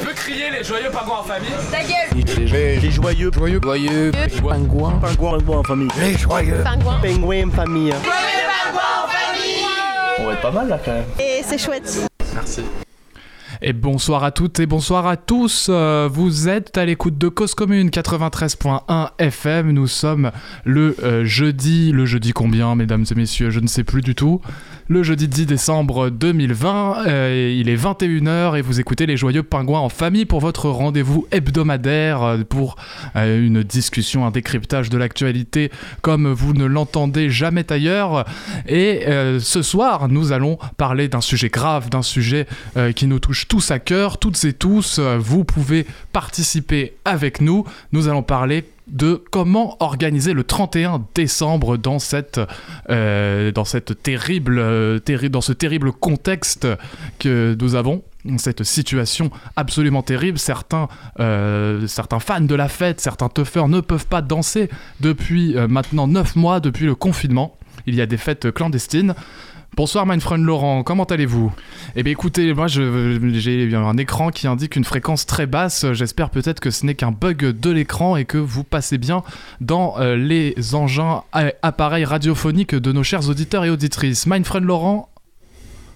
Tu peux crier les joyeux pingouins en famille Ta gueule Les, les joyeux, joyeux, joyeux, pingouins, pingouins, pingouins en famille. Les joyeux, Pingouin pingouins en famille. On va être pas mal là quand même. Et c'est chouette Merci. Et bonsoir à toutes et bonsoir à tous. Euh, vous êtes à l'écoute de Cause Commune 93.1 FM. Nous sommes le euh, jeudi, le jeudi combien, mesdames et messieurs, je ne sais plus du tout. Le jeudi 10 décembre 2020, euh, il est 21h et vous écoutez les joyeux pingouins en famille pour votre rendez-vous hebdomadaire euh, pour euh, une discussion, un décryptage de l'actualité comme vous ne l'entendez jamais ailleurs. Et ce soir, nous allons parler d'un sujet grave, d'un sujet qui nous touche tous à cœur, toutes et tous. Vous pouvez participer avec nous. Nous allons parler de comment organiser le 31 décembre euh, euh, dans ce terrible contexte que nous avons cette situation absolument terrible. Certains, euh, fans de la fête, certains teufeurs ne peuvent pas danser depuis maintenant 9 mois, depuis le confinement. Il y a des fêtes clandestines. Bonsoir mein friend Laurent, comment allez-vous? Eh bien écoutez, moi j'ai un écran qui indique une fréquence très basse, j'espère peut-être que ce n'est qu'un bug de l'écran et que vous passez bien dans euh, les engins a- appareils radiophoniques de nos chers auditeurs et auditrices. Mein friend Laurent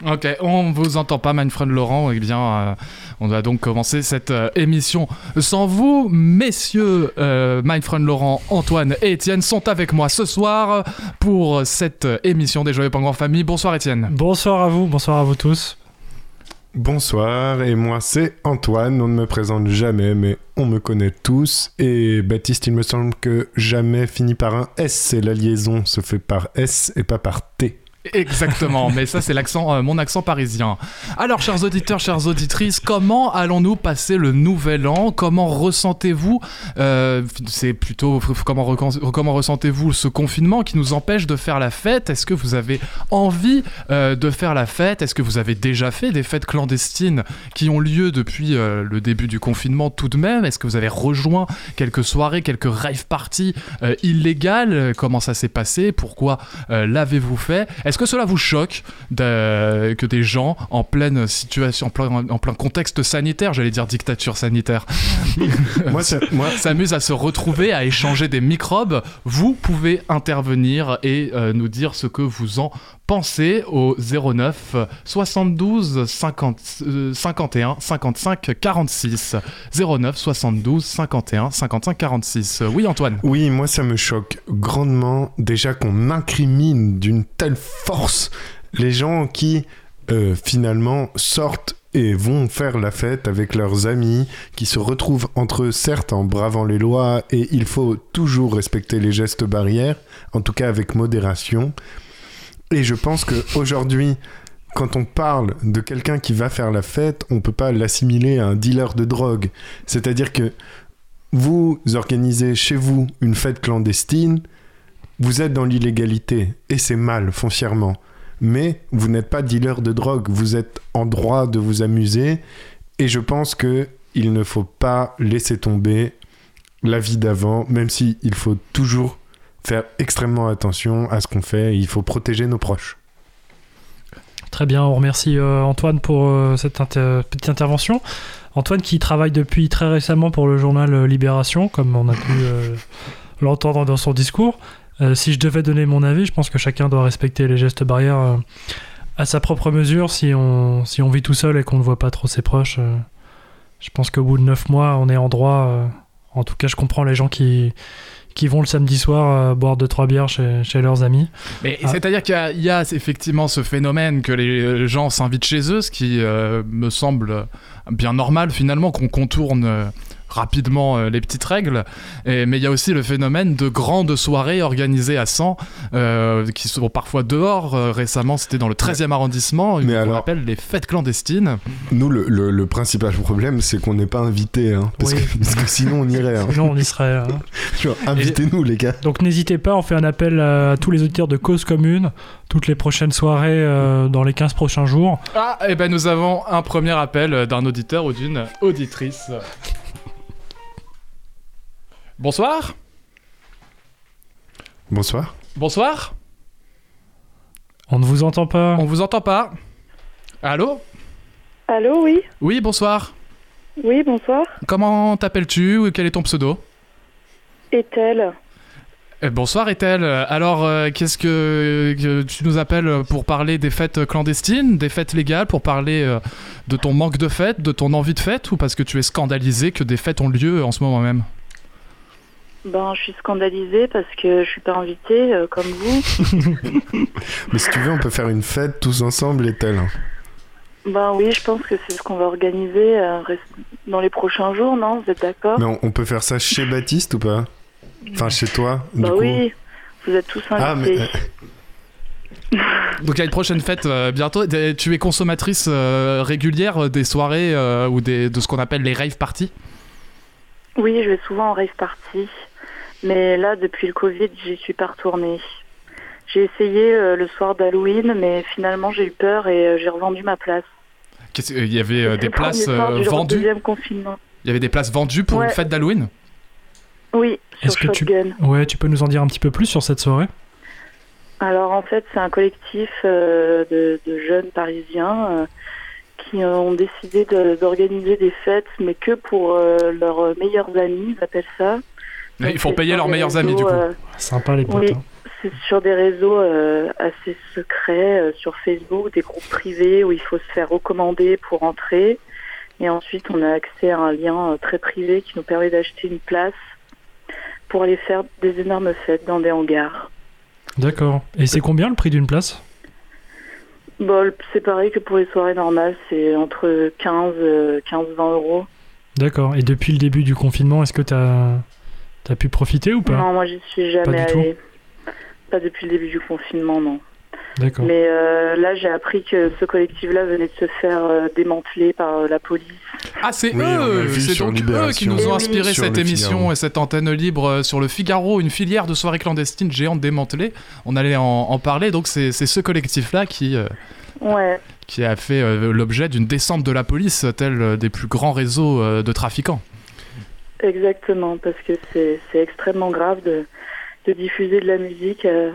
Ok, on vous entend pas, mein friend Laurent. Eh bien, euh, on va donc commencer cette euh, émission sans vous. Messieurs, euh, mein friend Laurent, Antoine et Étienne sont avec moi ce soir pour cette euh, émission des Joyeux Pingouins Famille. Bonsoir Étienne. Bonsoir à vous, bonsoir à vous tous. Bonsoir, et moi c'est Antoine, on ne me présente jamais, mais on me connaît tous. Et Baptiste, il me semble que jamais finit par un S, c'est la liaison se fait par S et pas par T. Exactement, mais ça c'est euh, mon accent parisien. Alors, chers auditeurs, chères auditrices, comment allons-nous passer le nouvel an? Comment ressentez-vous euh, C'est plutôt comment, comment ressentez-vous ce confinement qui nous empêche de faire la fête? Est-ce que vous avez envie euh, de faire la fête? Est-ce que vous avez déjà fait des fêtes clandestines qui ont lieu depuis le début du confinement tout de même? Est-ce que vous avez rejoint quelques soirées, quelques rave parties illégales? Comment ça s'est passé? Pourquoi l'avez-vous fait? Est-ce que cela vous choque que des gens en pleine situation, en plein, en plein contexte sanitaire, j'allais dire dictature sanitaire, moi, ça- moi, s'amusent à se retrouver, à échanger des microbes? Vous pouvez intervenir et euh, nous dire ce que vous en pensez au 09 72 50, euh, 51 55 46. 09 72 51 55 46. Euh, Oui Antoine oui, moi ça me choque grandement déjà qu'on incrimine d'une telle force les gens qui euh, finalement sortent et vont faire la fête avec leurs amis, qui se retrouvent entre eux, certes en bravant les lois, et il faut toujours respecter les gestes barrières, en tout cas avec modération. Et je pense que aujourd'hui, quand on parle de quelqu'un qui va faire la fête, on peut pas l'assimiler à un dealer de drogue. C'est-à-dire que vous organisez chez vous une fête clandestine, vous êtes dans l'illégalité, et c'est mal foncièrement. Mais vous n'êtes pas dealer de drogue, vous êtes en droit de vous amuser, et je pense que il ne faut pas laisser tomber la vie d'avant, même si il faut toujours faire extrêmement attention à ce qu'on fait, il faut protéger nos proches. Très bien, on remercie euh, Antoine pour euh, cette petite intervention. Antoine qui travaille depuis très récemment pour le journal euh, Libération, comme on a pu l'entendre dans son discours. Si je devais donner mon avis, je pense que chacun doit respecter les gestes barrières à sa propre mesure. Si on, si on vit tout seul et qu'on ne voit pas trop ses proches, je pense qu'au bout de neuf mois, on est en droit. en tout cas, je comprends les gens qui, qui vont le samedi soir euh, boire deux trois bières chez, chez leurs amis. Mais Ah. c'est-à-dire qu'il y a, il y a effectivement ce phénomène que les gens s'invitent chez eux, ce qui euh, me semble bien normal finalement qu'on contourne euh, rapidement euh, les petites règles. Et- mais il y a aussi le phénomène de grandes soirées organisées à 100, euh, qui sont parfois dehors. Euh, récemment, c'était dans le 13e arrondissement, Mais qu'on alors- appelle les fêtes clandestines. Nous, le, le- le principal problème, c'est qu'on n'est pas invité, hein, parce, Oui. que, parce que sinon on irait. hein. Sinon, on y serait. hein. Tu vois, Invitez-nous, les gars. Donc n'hésitez pas, on fait un appel à tous les auditeurs de Cause Commune, toutes les prochaines soirées euh, dans les 15 prochains jours. Ah, et ben nous avons un premier appel d'un auditeur ou d'une auditrice. Bonsoir. Bonsoir. Bonsoir. On ne vous entend pas. On vous entend pas. Allô? Allô, oui Oui, bonsoir. Oui, bonsoir. Comment t'appelles-tu ou quel est ton pseudo? Est-elle Eh, Bonsoir Ethel. Alors, euh, qu'est-ce que, que tu nous appelles pour parler des fêtes clandestines, des fêtes légales, pour parler euh, de ton manque de fêtes, de ton envie de fêtes, ou parce que tu es scandalisé que des fêtes ont lieu en ce moment même? Ben, je suis scandalisée parce que je suis pas invitée euh, comme vous. Mais si tu veux, on peut faire une fête tous ensemble, est-elle ben oui, je pense que c'est ce qu'on va organiser euh, dans les prochains jours, non? Vous êtes d'accord? Mais on, on peut faire ça chez Baptiste ou pas? Enfin, chez toi, du Bah coup. oui, vous êtes tous Ah, mais invités. euh, Donc il y a une prochaine fête euh, bientôt. Tu es consommatrice euh, régulière des soirées euh, ou des, de ce qu'on appelle les rave parties? Oui, je vais souvent en rave party, mais là, depuis le Covid, j'y suis pas retournée. J'ai essayé euh, le soir d'Halloween, mais finalement, j'ai eu peur et euh, j'ai revendu ma place. Qu'est-ce- Il y avait euh, des places euh, vendues. deuxième confinement. Il y avait des places vendues pour Ouais. une fête d'Halloween? Oui, sur Est-ce que tu-. Ouais, tu peux nous en dire un petit peu plus sur cette soirée? Alors en fait, c'est un collectif euh, de, de jeunes parisiens euh, qui ont décidé de- d'organiser des fêtes, mais que pour euh, leurs meilleurs amis, ils appellent ça. Mais Donc, il faut c'est payer leurs meilleurs amis du coup. euh, Sympa les potes. Oui. hein. c'est sur des réseaux euh, assez secrets, euh, sur Facebook, des groupes privés où il faut se faire recommander pour entrer. Et ensuite, on a accès à un lien euh, très privé qui nous permet d'acheter une place pour aller faire des énormes fêtes dans des hangars. D'accord. Et c'est combien le prix d'une place? Bon, c'est pareil que pour les soirées normales, c'est entre 15 euh, 15 20 euros. D'accord. Et depuis le début du confinement, est-ce que t'as as pu profiter ou pas Non, moi j'y suis jamais Pas allée. Pas depuis le début du confinement, non. D'accord. Mais euh, là, j'ai appris que ce collectif-là venait de se faire euh, démanteler par euh, la police. Ah, c'est Oui, eux C'est donc eux qui nous ont inspiré cette émission Figaro. et cette antenne libre sur le Figaro, une filière de soirées clandestines géantes démantelées. On allait en, en parler, donc c'est c'est ce collectif-là qui, euh, Ouais, qui a fait euh, l'objet d'une descente de la police, tel euh, des plus grands réseaux euh, de trafiquants. Exactement, parce que c'est extrêmement grave de, de diffuser de la musique à,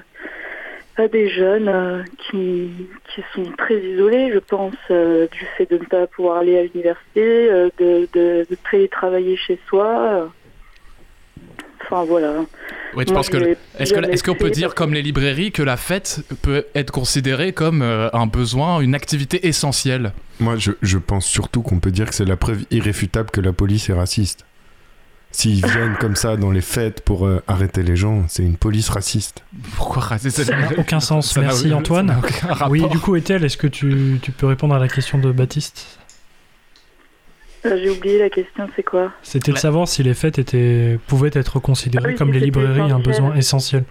à des jeunes euh, qui, qui sont très isolés, je pense, euh, du fait de ne pas pouvoir aller à l'université, euh, de, de, de télétravailler chez soi. euh. Enfin voilà. Ouais, tu Moi, penses que je Est-ce que- est-ce qu'on peut dire, comme les librairies, que la fête peut être considérée comme euh, un besoin, une activité essentielle? Moi, je, je pense surtout qu'on peut dire que c'est la preuve irréfutable que la police est raciste. S'ils viennent comme ça dans les fêtes pour euh, arrêter les gens, c'est une police raciste. Pourquoi raser Ça n'a aucun sens. Ça Merci Antoine. Oui, du coup, Ethel, est-ce que tu, tu peux répondre à la question de Baptiste? Euh, J'ai oublié la question, c'est quoi? C'était de savoir si les fêtes étaient, pouvaient être considérées Ah oui, comme les librairies un besoin essentiel.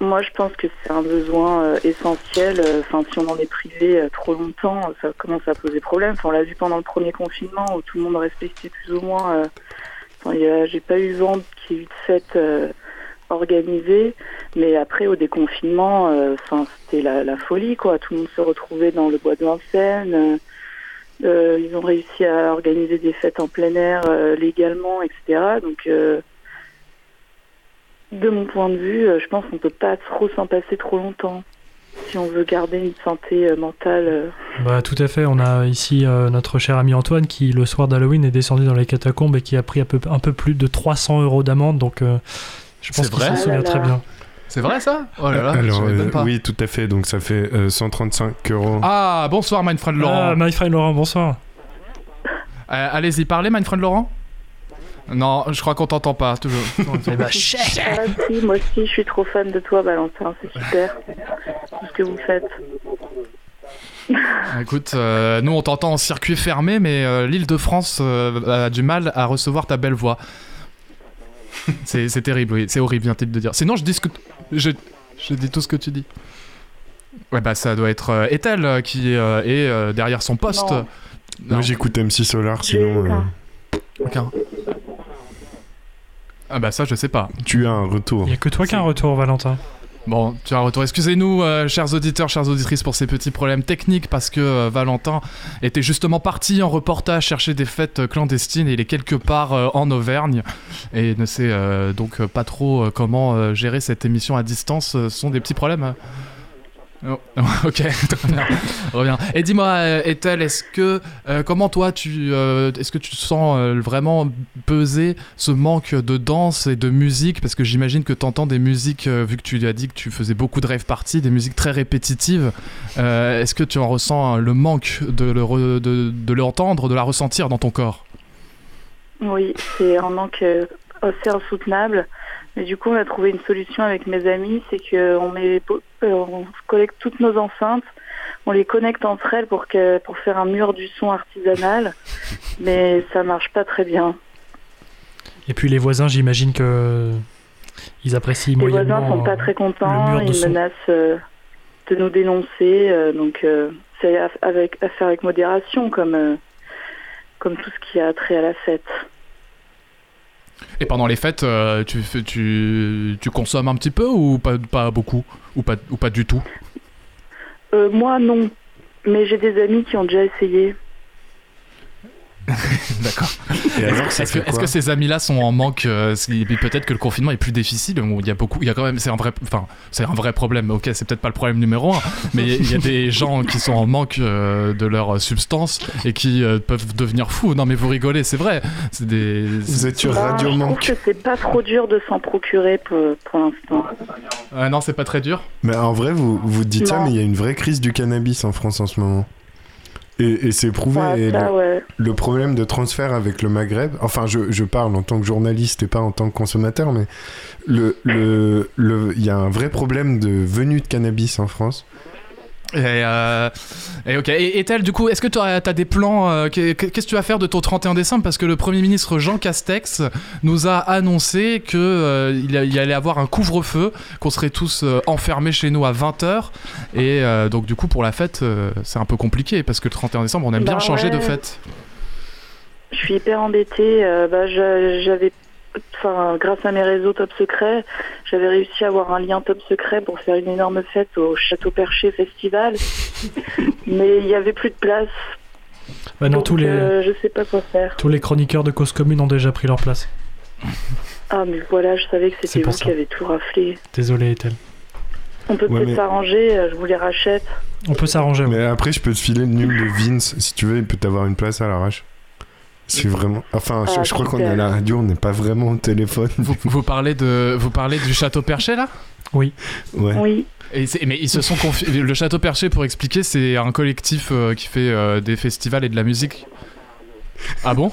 Moi, je pense que c'est un besoin euh, essentiel. Enfin, si on en est privé euh, trop longtemps, ça commence à poser problème. Enfin, on l'a vu pendant le premier confinement où tout le monde respectait plus ou moins. J'ai pas eu vent qu'il y ait eu de fêtes euh, organisées, mais après au déconfinement, euh, c'était la, folie, quoi. Tout le monde se retrouvait dans le bois de Vincennes. euh, euh, ils ont réussi à organiser des fêtes en plein air légalement, etc. Donc de mon point de vue, je pense qu'on peut pas trop s'en passer trop longtemps si on veut garder une santé euh, mentale. euh. Bah tout à fait, on a ici euh, notre cher ami Antoine qui le soir d'Halloween est descendu dans les catacombes et qui a pris un peu, un peu plus de 300 euros d'amende, donc euh, je pense C'est qu'il vrai s'en souvient Ah là très bien. C'est vrai ça? Oh là là, Alors, je savais même euh, pas. oui, tout à fait. Donc ça fait euh, 135 euros. Ah, bonsoir, my friend Laurent. Ah, Laurent, bonsoir. Euh, Allez-y, parlez, my friend Laurent Non, je crois qu'on t'entend pas, toujours. Ah, si, moi aussi, je suis trop fan de toi, Valentin. C'est super tout ce que vous faites. Écoute, euh, nous on t'entend en circuit fermé, mais euh, l'île de France euh, a du mal à recevoir ta belle voix. c'est terrible, oui, c'est horrible, vient-il de dire. Sinon, je dis ce que. Je, je dis tout ce que tu dis. Ouais, bah ça doit être euh, Ethel qui euh, est euh, derrière son poste. Non. Non, Moi, j'écoute MC Solar, sinon euh, aucun. Ah bah ça, je sais pas. tu as un retour. Il n'y a que toi qui as un retour, Valentin. Bon, tu as un retour. Excusez-nous, euh, chers auditeurs, chères auditrices, pour ces petits problèmes techniques, parce que euh, Valentin était justement parti en reportage chercher des fêtes euh, clandestines et il est quelque part euh, en Auvergne et ne sait euh, donc pas trop euh, comment euh, gérer cette émission à distance. Ce sont des petits problèmes. Oh, ok. Reviens. Et dis-moi, euh, Ethel, est-ce que euh, comment toi tu euh, est-ce que tu sens vraiment peser ce manque de danse et de musique? Parce que j'imagine que tu entends des musiques vu que tu as dit que tu faisais beaucoup de rave party, des musiques très répétitives. Est-ce que tu en ressens euh, le manque de le re- de, de l'entendre, de la ressentir dans ton corps? Oui, c'est un manque assez insoutenable. Mais du coup, on a trouvé une solution avec mes amis, c'est qu'on met, euh, on collecte toutes nos enceintes, on les connecte entre elles pour que pour faire un mur du son artisanal, mais ça marche pas très bien. Et puis les voisins, j'imagine que ils apprécient Les moyennement. voisins sont pas euh, très le contents, ils son. menacent euh, de nous dénoncer, euh, donc euh, c'est à, avec, à faire avec modération, comme euh, comme tout ce qui a trait à la fête. Et pendant les fêtes, euh, tu, consommes un petit peu ou pas beaucoup ou pas ou pas du tout? Euh, moi, non. Mais j'ai des amis qui ont déjà essayé. D'accord. Ça Est-ce que, ces amis-là sont en manque euh, Peut-être que le confinement est plus difficile. où Il y a beaucoup, il y a quand même, c'est un vrai, enfin, c'est un vrai problème. Ok, c'est peut-être pas le problème numéro un, mais il y a des gens qui sont en manque euh, de leur substance et qui euh, peuvent devenir fous. Non, mais vous rigolez, c'est vrai. C'est des. Vous êtes sur Bah, Radio je trouve Manque. que c'est pas trop dur de s'en procurer pour, pour l'instant. Ah non, c'est pas très dur. Mais en vrai, vous, vous dites ça, Non. mais il y a une vraie crise du cannabis en France en ce moment. Et, et c'est prouvé. Ah, et ça, le, ouais. le problème de transfert avec le Maghreb, enfin, je, je parle en tant que journaliste et pas en tant que consommateur, mais le, le, le, il y a un vrai problème de venue de cannabis en France. Et, euh, et ok. Et, et tel, du coup, est-ce que tu as, des plans euh, qu'est- Qu'est-ce que tu vas faire de ton 31 décembre? Parce que le Premier ministre Jean Castex nous a annoncé que euh, il, allait avoir un couvre-feu, qu'on serait tous euh, enfermés chez nous à 20h. Et euh, donc, du coup, pour la fête, c'est un peu compliqué parce que le 31 décembre, on aime bien Bah changer de fête. Je suis hyper embêtée. euh, bah, j'a- j'avais, enfin, grâce à mes réseaux top secret, j'avais réussi à avoir un lien top secret pour faire une énorme fête au Château Perché Festival. Mais il y avait plus de place. Bah non, donc, tous les euh, je sais pas quoi faire. tous les chroniqueurs de cause commune ont déjà pris leur place. Ah, mais voilà, je savais que c'était vous ça. qui avez tout raflé. Désolé, Ethel. On peut Ouais, peut-être mais- s'arranger. euh, Je vous les rachète. On peut s'arranger. ouais. Mais après, je peux te filer le numéro de Vince. Si tu veux, il peut t'avoir une place à l'arrache. C'est vraiment. Enfin, je, Ah, je crois qu'on est à la radio, on n'est pas vraiment au téléphone. Vous, vous parlez de, vous parlez du château Perché là? Ouais. Oui. Et c'est- mais ils se sont confi- le château Perché pour expliquer c'est un collectif euh, qui fait euh, des festivals et de la musique. Ah bon?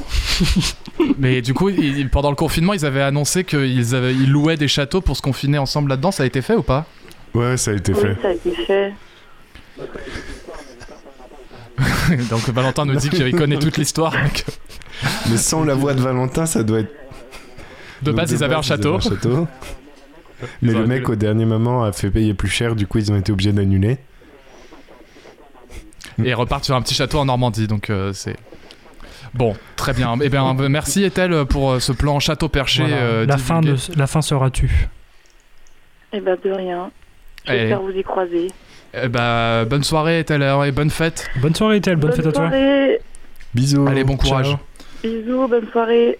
Mais du coup, ils- pendant le confinement, ils avaient annoncé qu'ils avaient- ils louaient des châteaux pour se confiner ensemble là-dedans. Ça a été fait ou pas? Ouais, ça a été Oui, fait. ça a été fait. Donc Valentin nous dit qu'il connaît toute l'histoire. mais que Mais sans la voix de Valentin, ça doit être. De Donc, base, ils avaient un château. château. Mais le mec, au dernier moment, a fait payer plus cher, du coup, ils ont été obligés d'annuler. Et ils repartent sur un petit château en Normandie. Donc euh, c'est. Bon, très bien. Eh bien, merci Ethel pour euh, ce plan château perché. Voilà. euh, la, fin divulgué. de, la fin sera tue. Eh ben, de rien. J'espère vous y croiser. Eh ben, bonne soirée Ethel et bonne fête. Bonne soirée, Ethel. Bonne, fête à toi. soirée. Bisous. Allez, bon courage. Ciao. Bisous, bonne soirée.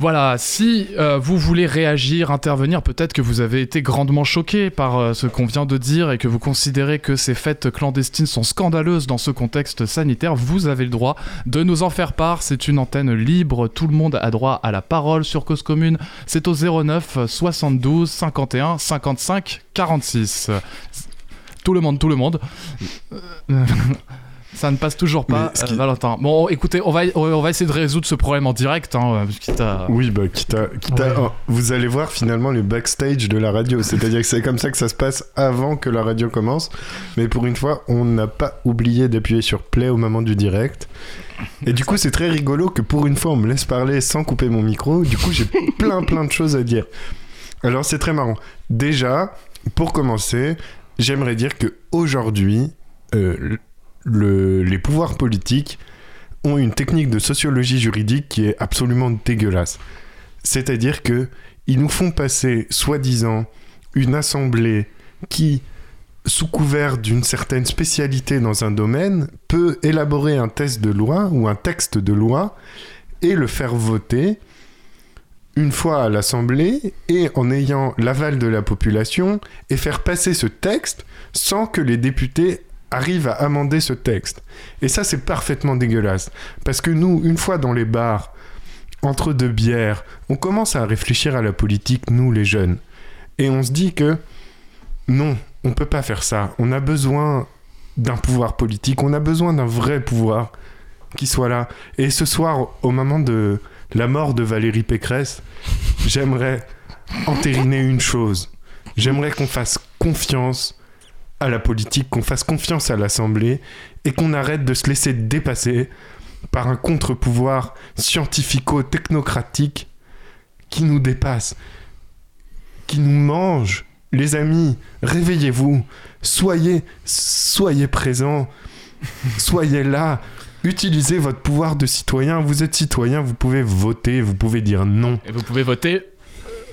Voilà, si euh, vous voulez réagir, intervenir, peut-être que vous avez été grandement choqué par euh, ce qu'on vient de dire et que vous considérez que ces fêtes clandestines sont scandaleuses dans ce contexte sanitaire, vous avez le droit de nous en faire part. C'est une antenne libre, tout le monde a droit à la parole sur Cause Commune. C'est au 09 72 51 55 46. Tout le monde, tout le monde. Euh, Ça ne passe toujours pas, Mais ce qui- euh, Valentin. Bon, écoutez, on va, on va essayer de résoudre ce problème en direct, hein, quitte à- Oui, bah, quitte à- quitte à- Ouais. oh, vous allez voir finalement le backstage de la radio. C'est-à-dire que c'est comme ça que ça se passe avant que la radio commence. Mais pour une fois, on n'a pas oublié d'appuyer sur play au moment du direct. Et du coup, c'est très rigolo que pour une fois, on me laisse parler sans couper mon micro. Du coup, j'ai plein, plein de choses à dire. Alors, c'est très marrant. Déjà, pour commencer, j'aimerais dire que aujourd'hui, euh, le- les pouvoirs politiques ont une technique de sociologie juridique qui est absolument dégueulasse. C'est-à-dire que ils nous font passer, soi-disant, une assemblée qui, sous couvert d'une certaine spécialité dans un domaine, peut élaborer un test de loi ou un texte de loi et le faire voter une fois à l'Assemblée et en ayant l'aval de la population et faire passer ce texte sans que les députés arrivent à amender ce texte. Et ça, c'est parfaitement dégueulasse. Parce que nous, une fois dans les bars, entre deux bières, on commence à réfléchir à la politique, nous les jeunes. Et on se dit que non, on peut pas faire ça. On a besoin d'un pouvoir politique, on a besoin d'un vrai pouvoir qui soit là. Et ce soir, au moment de la mort de Valérie Pécresse, j'aimerais entériner une chose. J'aimerais qu'on fasse confiance à la politique, qu'on fasse confiance à l'Assemblée et qu'on arrête de se laisser dépasser par un contre-pouvoir scientifico-technocratique qui nous dépasse, qui nous mange. Les amis, réveillez-vous, soyez, soyez présents, soyez là, utilisez votre pouvoir de citoyen. Vous êtes citoyen, vous pouvez voter, vous pouvez dire non. Et vous pouvez voter.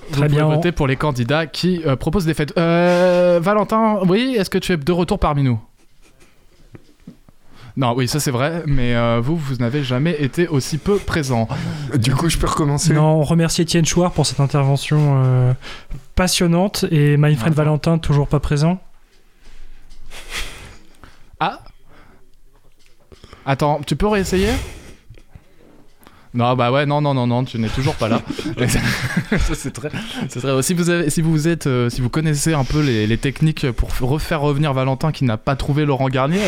Vous Très pouvez bien. voter pour les candidats qui euh, proposent des fêtes. Euh, Valentin, oui, est-ce que tu es de retour parmi nous? Non, oui, ça c'est vrai, mais euh, vous, vous n'avez jamais été aussi peu présent. Du coup, je peux recommencer? Non, on remercie Étienne Chouard pour cette intervention euh, passionnante et Mindfriend Bravo. Valentin toujours pas présent. Ah Attends, tu peux réessayer? Non, bah ouais, non, non, non, non, tu n'es toujours pas là. ça, c'est très, c'est très. Si vous avez, si vous êtes, euh, si vous connaissez un peu les, les techniques pour refaire revenir Valentin qui n'a pas trouvé Laurent Garnier,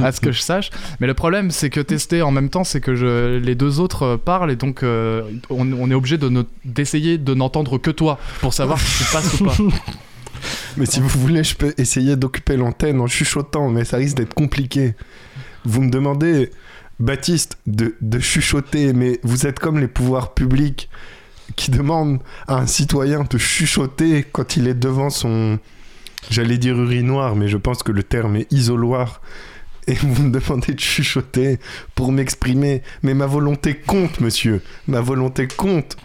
à ce que je sache. Mais le problème, c'est que tester en même temps, c'est que je, les deux autres euh, parlent et donc euh, on, on est obligé de ne- d'essayer de n'entendre que toi pour savoir si tu passes ou pas. Mais si vous voulez, je peux essayer d'occuper l'antenne en chuchotant, mais ça risque d'être compliqué. Vous me demandez, Baptiste, de, chuchoter, mais vous êtes comme les pouvoirs publics qui demandent à un citoyen de chuchoter quand il est devant son... J'allais dire urinoir, mais je pense que le terme est isoloir. Et vous me demandez de chuchoter pour m'exprimer. Mais ma volonté compte, monsieur. Ma volonté compte.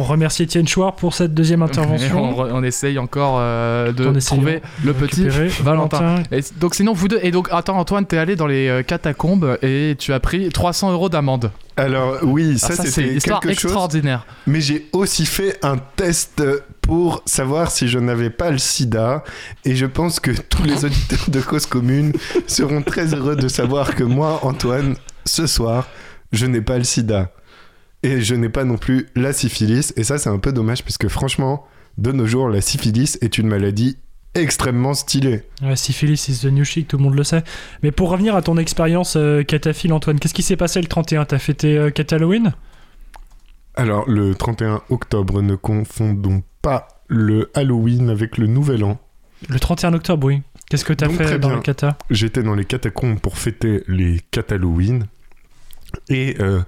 On remercie Étienne Chouard pour cette deuxième on, intervention. re- on essaye encore euh, de En trouver le petit Valentin. Et donc sinon vous deux et donc attends Antoine t'es allé dans les euh, catacombes et tu as pris 300 euros d'amende. Alors oui, ça, Ah, ça c'est c'était une histoire quelque chose. extraordinaire. Mais j'ai aussi fait un test pour savoir si je n'avais pas le sida. Et je pense que tous les auditeurs de Cause Commune seront très heureux de savoir que moi, Antoine, ce soir, je n'ai pas le sida. Et je n'ai pas non plus la syphilis. Et ça, c'est un peu dommage, puisque franchement, de nos jours, la syphilis est une maladie extrêmement stylée. Ouais, syphilis is the new chic, tout le monde le sait. Mais pour revenir à ton expérience euh, cataphile, Antoine, qu'est-ce qui s'est passé le 31 T'as fêté euh, Cat Halloween? Alors, le 31 octobre, ne confondons pas le Halloween avec le Nouvel An. Le 31 octobre, oui. Qu'est-ce que t'as fait dans bien. le kata j'étais dans les catacombes pour fêter les Halloween et euh,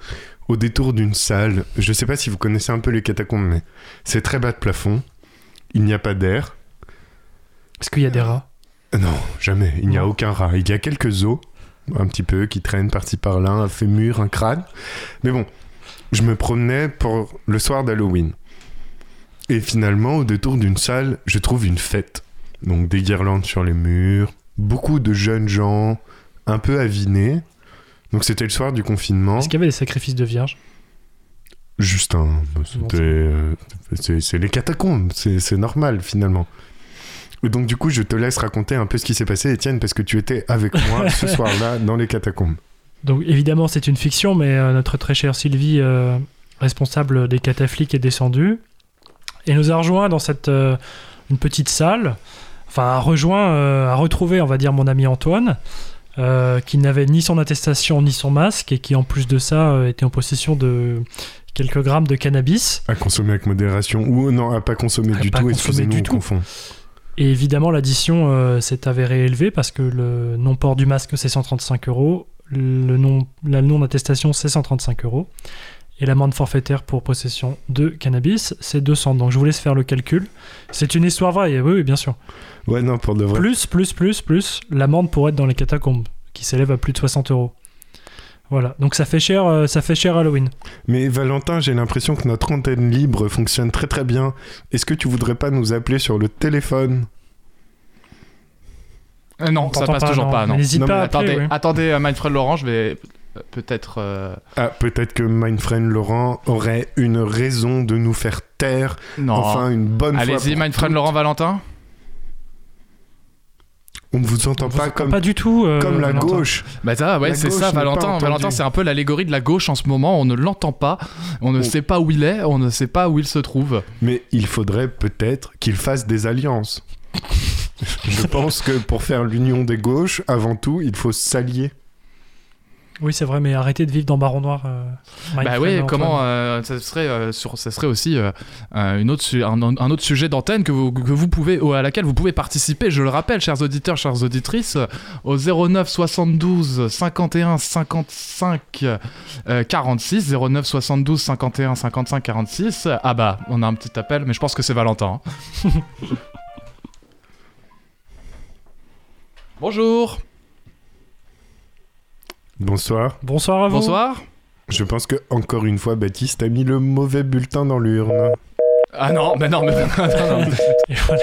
au détour d'une salle, je sais pas si vous connaissez un peu les catacombes, mais c'est très bas de plafond, il n'y a pas d'air. Est-ce qu'il y a des rats? Non, jamais, il n'y a aucun rat. Il y a quelques os, un petit peu, qui traînent par-ci par-là, un fémur, un crâne. Mais bon, je me promenais pour le soir d'Halloween. Et finalement, au détour d'une salle, je trouve une fête. Donc des guirlandes sur les murs, beaucoup de jeunes gens, un peu avinés. Donc c'était le soir du confinement. Est-ce qu'il y avait des sacrifices de vierges? Justin, c'était, euh, c'est, les catacombes, c'est, normal finalement. Et donc du coup, je te laisse raconter un peu ce qui s'est passé, Étienne, parce que tu étais avec moi ce soir-là dans les catacombes. Donc évidemment, c'est une fiction, mais euh, notre très chère Sylvie, euh, responsable des catafliques, est descendue et nous a rejoint dans cette euh, une petite salle. Enfin, a rejoint, a retrouvé, on va dire, mon ami Antoine, euh, qui n'avait ni son attestation ni son masque et qui, en plus de ça, euh, était en possession de quelques grammes de cannabis. À consommer avec modération, ou non, à pas consommer À du pas tout, excusez-nous, on tout. confond. Et évidemment, l'addition euh, s'est avérée élevée parce que le non-port du masque, c'est 135 euros. Le non, la non-attestation, c'est 135 euros. Et l'amende forfaitaire pour possession de cannabis, c'est 200. Donc je vous laisse faire le calcul. C'est une histoire vraie, oui, oui, bien sûr. Ouais, non, pour de vrai. Plus, plus, plus, plus, l'amende pour être dans les catacombes, qui s'élève à plus de 60 euros. Voilà, donc ça fait cher, euh, ça fait cher Halloween. Mais Valentin, j'ai l'impression que notre antenne libre fonctionne très très bien. Est-ce que tu voudrais pas nous appeler sur le téléphone? Euh, non, On ça passe pas, toujours non. pas. Non. N'hésite pas mais à appeler, Attendez, ouais. attendez, euh, Mindfred Laurent, je vais peut-être. euh, Ah, peut-être que Mindfriend Laurent aurait une raison de nous faire taire. Non. Enfin, une bonne fois. Allez-y, Mindfriend. Laurent Valentin. On ne vous entend On pas vous- comme, Pas du tout. euh, comme la Valentin. gauche. Bah ça, ouais, c'est ça, Valentin. Valentin, c'est un peu l'allégorie de la gauche en ce moment. On ne l'entend pas, on ne sait pas où il est, on ne sait pas où il se trouve. Mais il faudrait peut-être qu'il fasse des alliances. Je pense que pour faire l'union des gauches, avant tout, il faut s'allier. Oui, c'est vrai, mais arrêtez de vivre dans Baron Noir. euh, Bah oui, comment euh, ça serait euh, sur, ça serait aussi euh, euh, une autre su- un, un autre sujet d'antenne que vous, que vous pouvez ou à laquelle vous pouvez participer. Je le rappelle, chers auditeurs, chères auditrices, au 09 72 51 55 euh, 46 09 72 51 55 46. Ah bah, on a un petit appel, mais je pense que c'est Valentin. hein. Bonjour. Bonsoir. Bonsoir à vous. Bonsoir. Je pense que encore une fois, Baptiste a mis le mauvais bulletin dans l'urne. Ah non, mais non, mais non, non, non. Et voilà.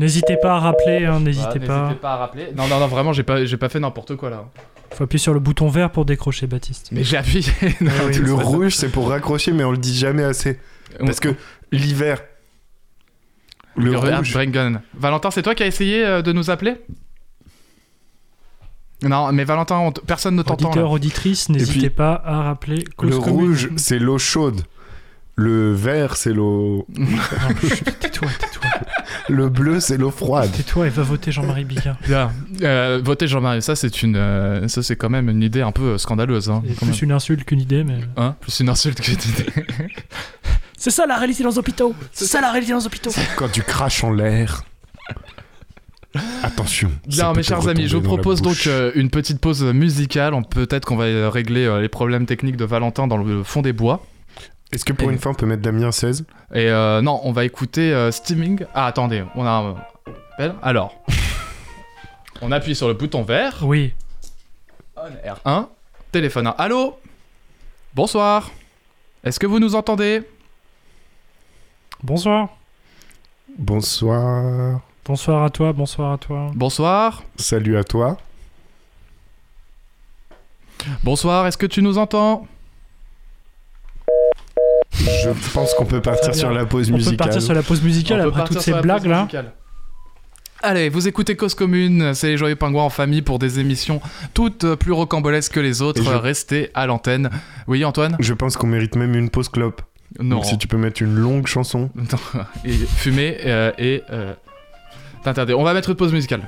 N'hésitez pas à rappeler, hein, n'hésitez Ah, pas. N'hésitez pas à rappeler. Non, non, non, vraiment, j'ai pas, j'ai pas fait n'importe quoi là. Faut appuyer sur le bouton vert pour décrocher, Baptiste. Mais j'ai appuyé. Non, Ah oui, le rouge, c'est pour raccrocher, mais on le dit jamais assez. Parce que l'hiver, le Le rouge. Valentin, c'est toi qui as essayé euh, de nous appeler? Non, mais Valentin, on t- personne ne t'entend. Auditeur, là. auditrice, n'hésitez pas à rappeler. Cause le commune. rouge, c'est l'eau chaude. Le vert, c'est l'eau. Tais-toi, tais-toi. Le bleu, c'est l'eau froide. Tais-toi et va voter Jean-Marie Bigard. Bien. Euh, voter Jean-Marie, ça c'est une, euh, ça c'est quand même une idée un peu euh, scandaleuse. Hein, C'est quand même. plus une insulte qu'une idée, mais. Hein? Plus une insulte que une idée. C'est ça la réalité dans les hôpitaux C'est ça la réalité dans les hôpitaux Quand tu craches en l'air. Attention. Bien, mes chers amis, je vous propose donc euh, une petite pause musicale. On- Peut-être qu'on va euh, régler euh, les problèmes techniques de Valentin dans le fond des bois. Est-ce que pour Et- une fois, on peut mettre Damien 16 Et euh, non, on va écouter euh, Steaming. Ah, attendez, on a un appel. Alors, on appuie sur le bouton vert. Oui. On R1. Téléphone 1. Allô? Bonsoir. Est-ce que vous nous entendez? Bonsoir. Bonsoir. Bonsoir à toi, bonsoir à toi. Bonsoir. Salut à toi. Bonsoir, est-ce que tu nous entends? Je pense qu'on peut partir sur la pause On peut musicale. partir sur la pause musicale On après toutes ces blagues là. musicale. Allez, vous écoutez Cause Commune, c'est les Joyeux Pingouins en famille pour des émissions toutes plus rocambolesques que les autres. Je- Restez à l'antenne. Oui, Antoine? Je pense qu'on mérite même une pause clope. Non. Donc si tu peux mettre une longue chanson. Non. et fumer euh, et. Euh... t'interdis. On va mettre une pause musicale.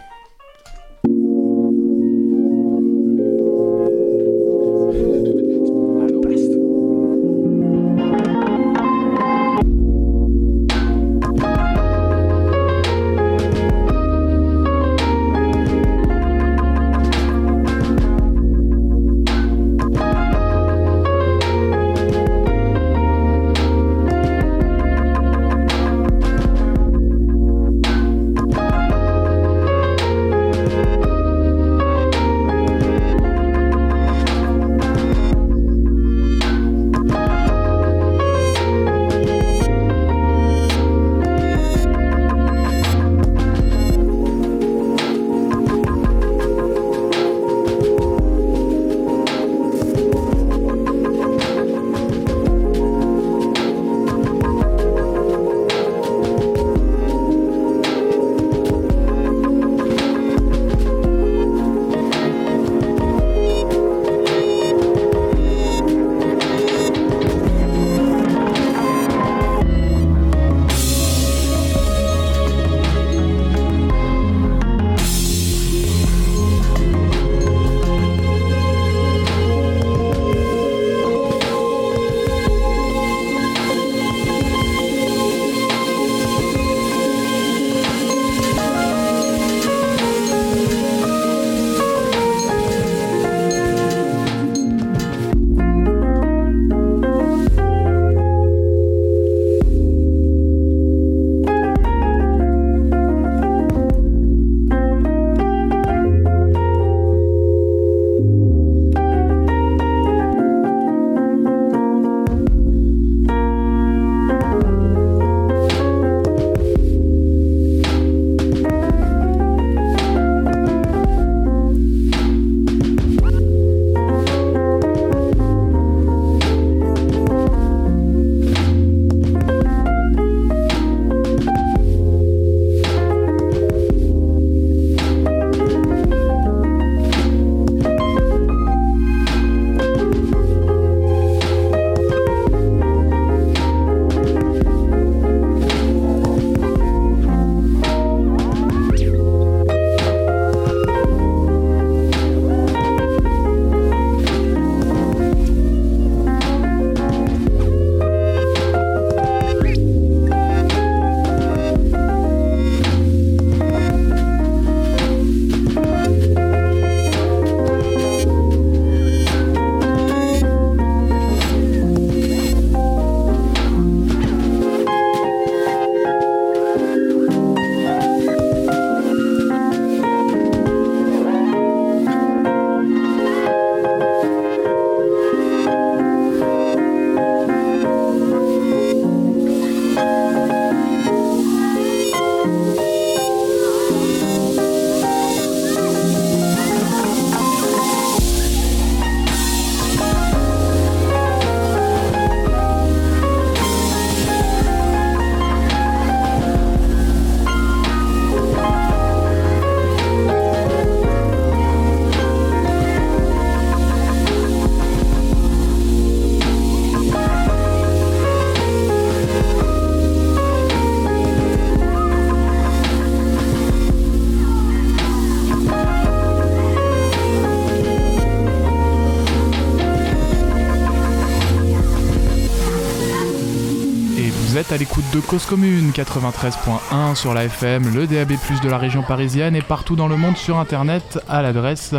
À l'écoute de Cause Commune 93.1 sur la FM, le DAB+ de la région parisienne et partout dans le monde sur internet à l'adresse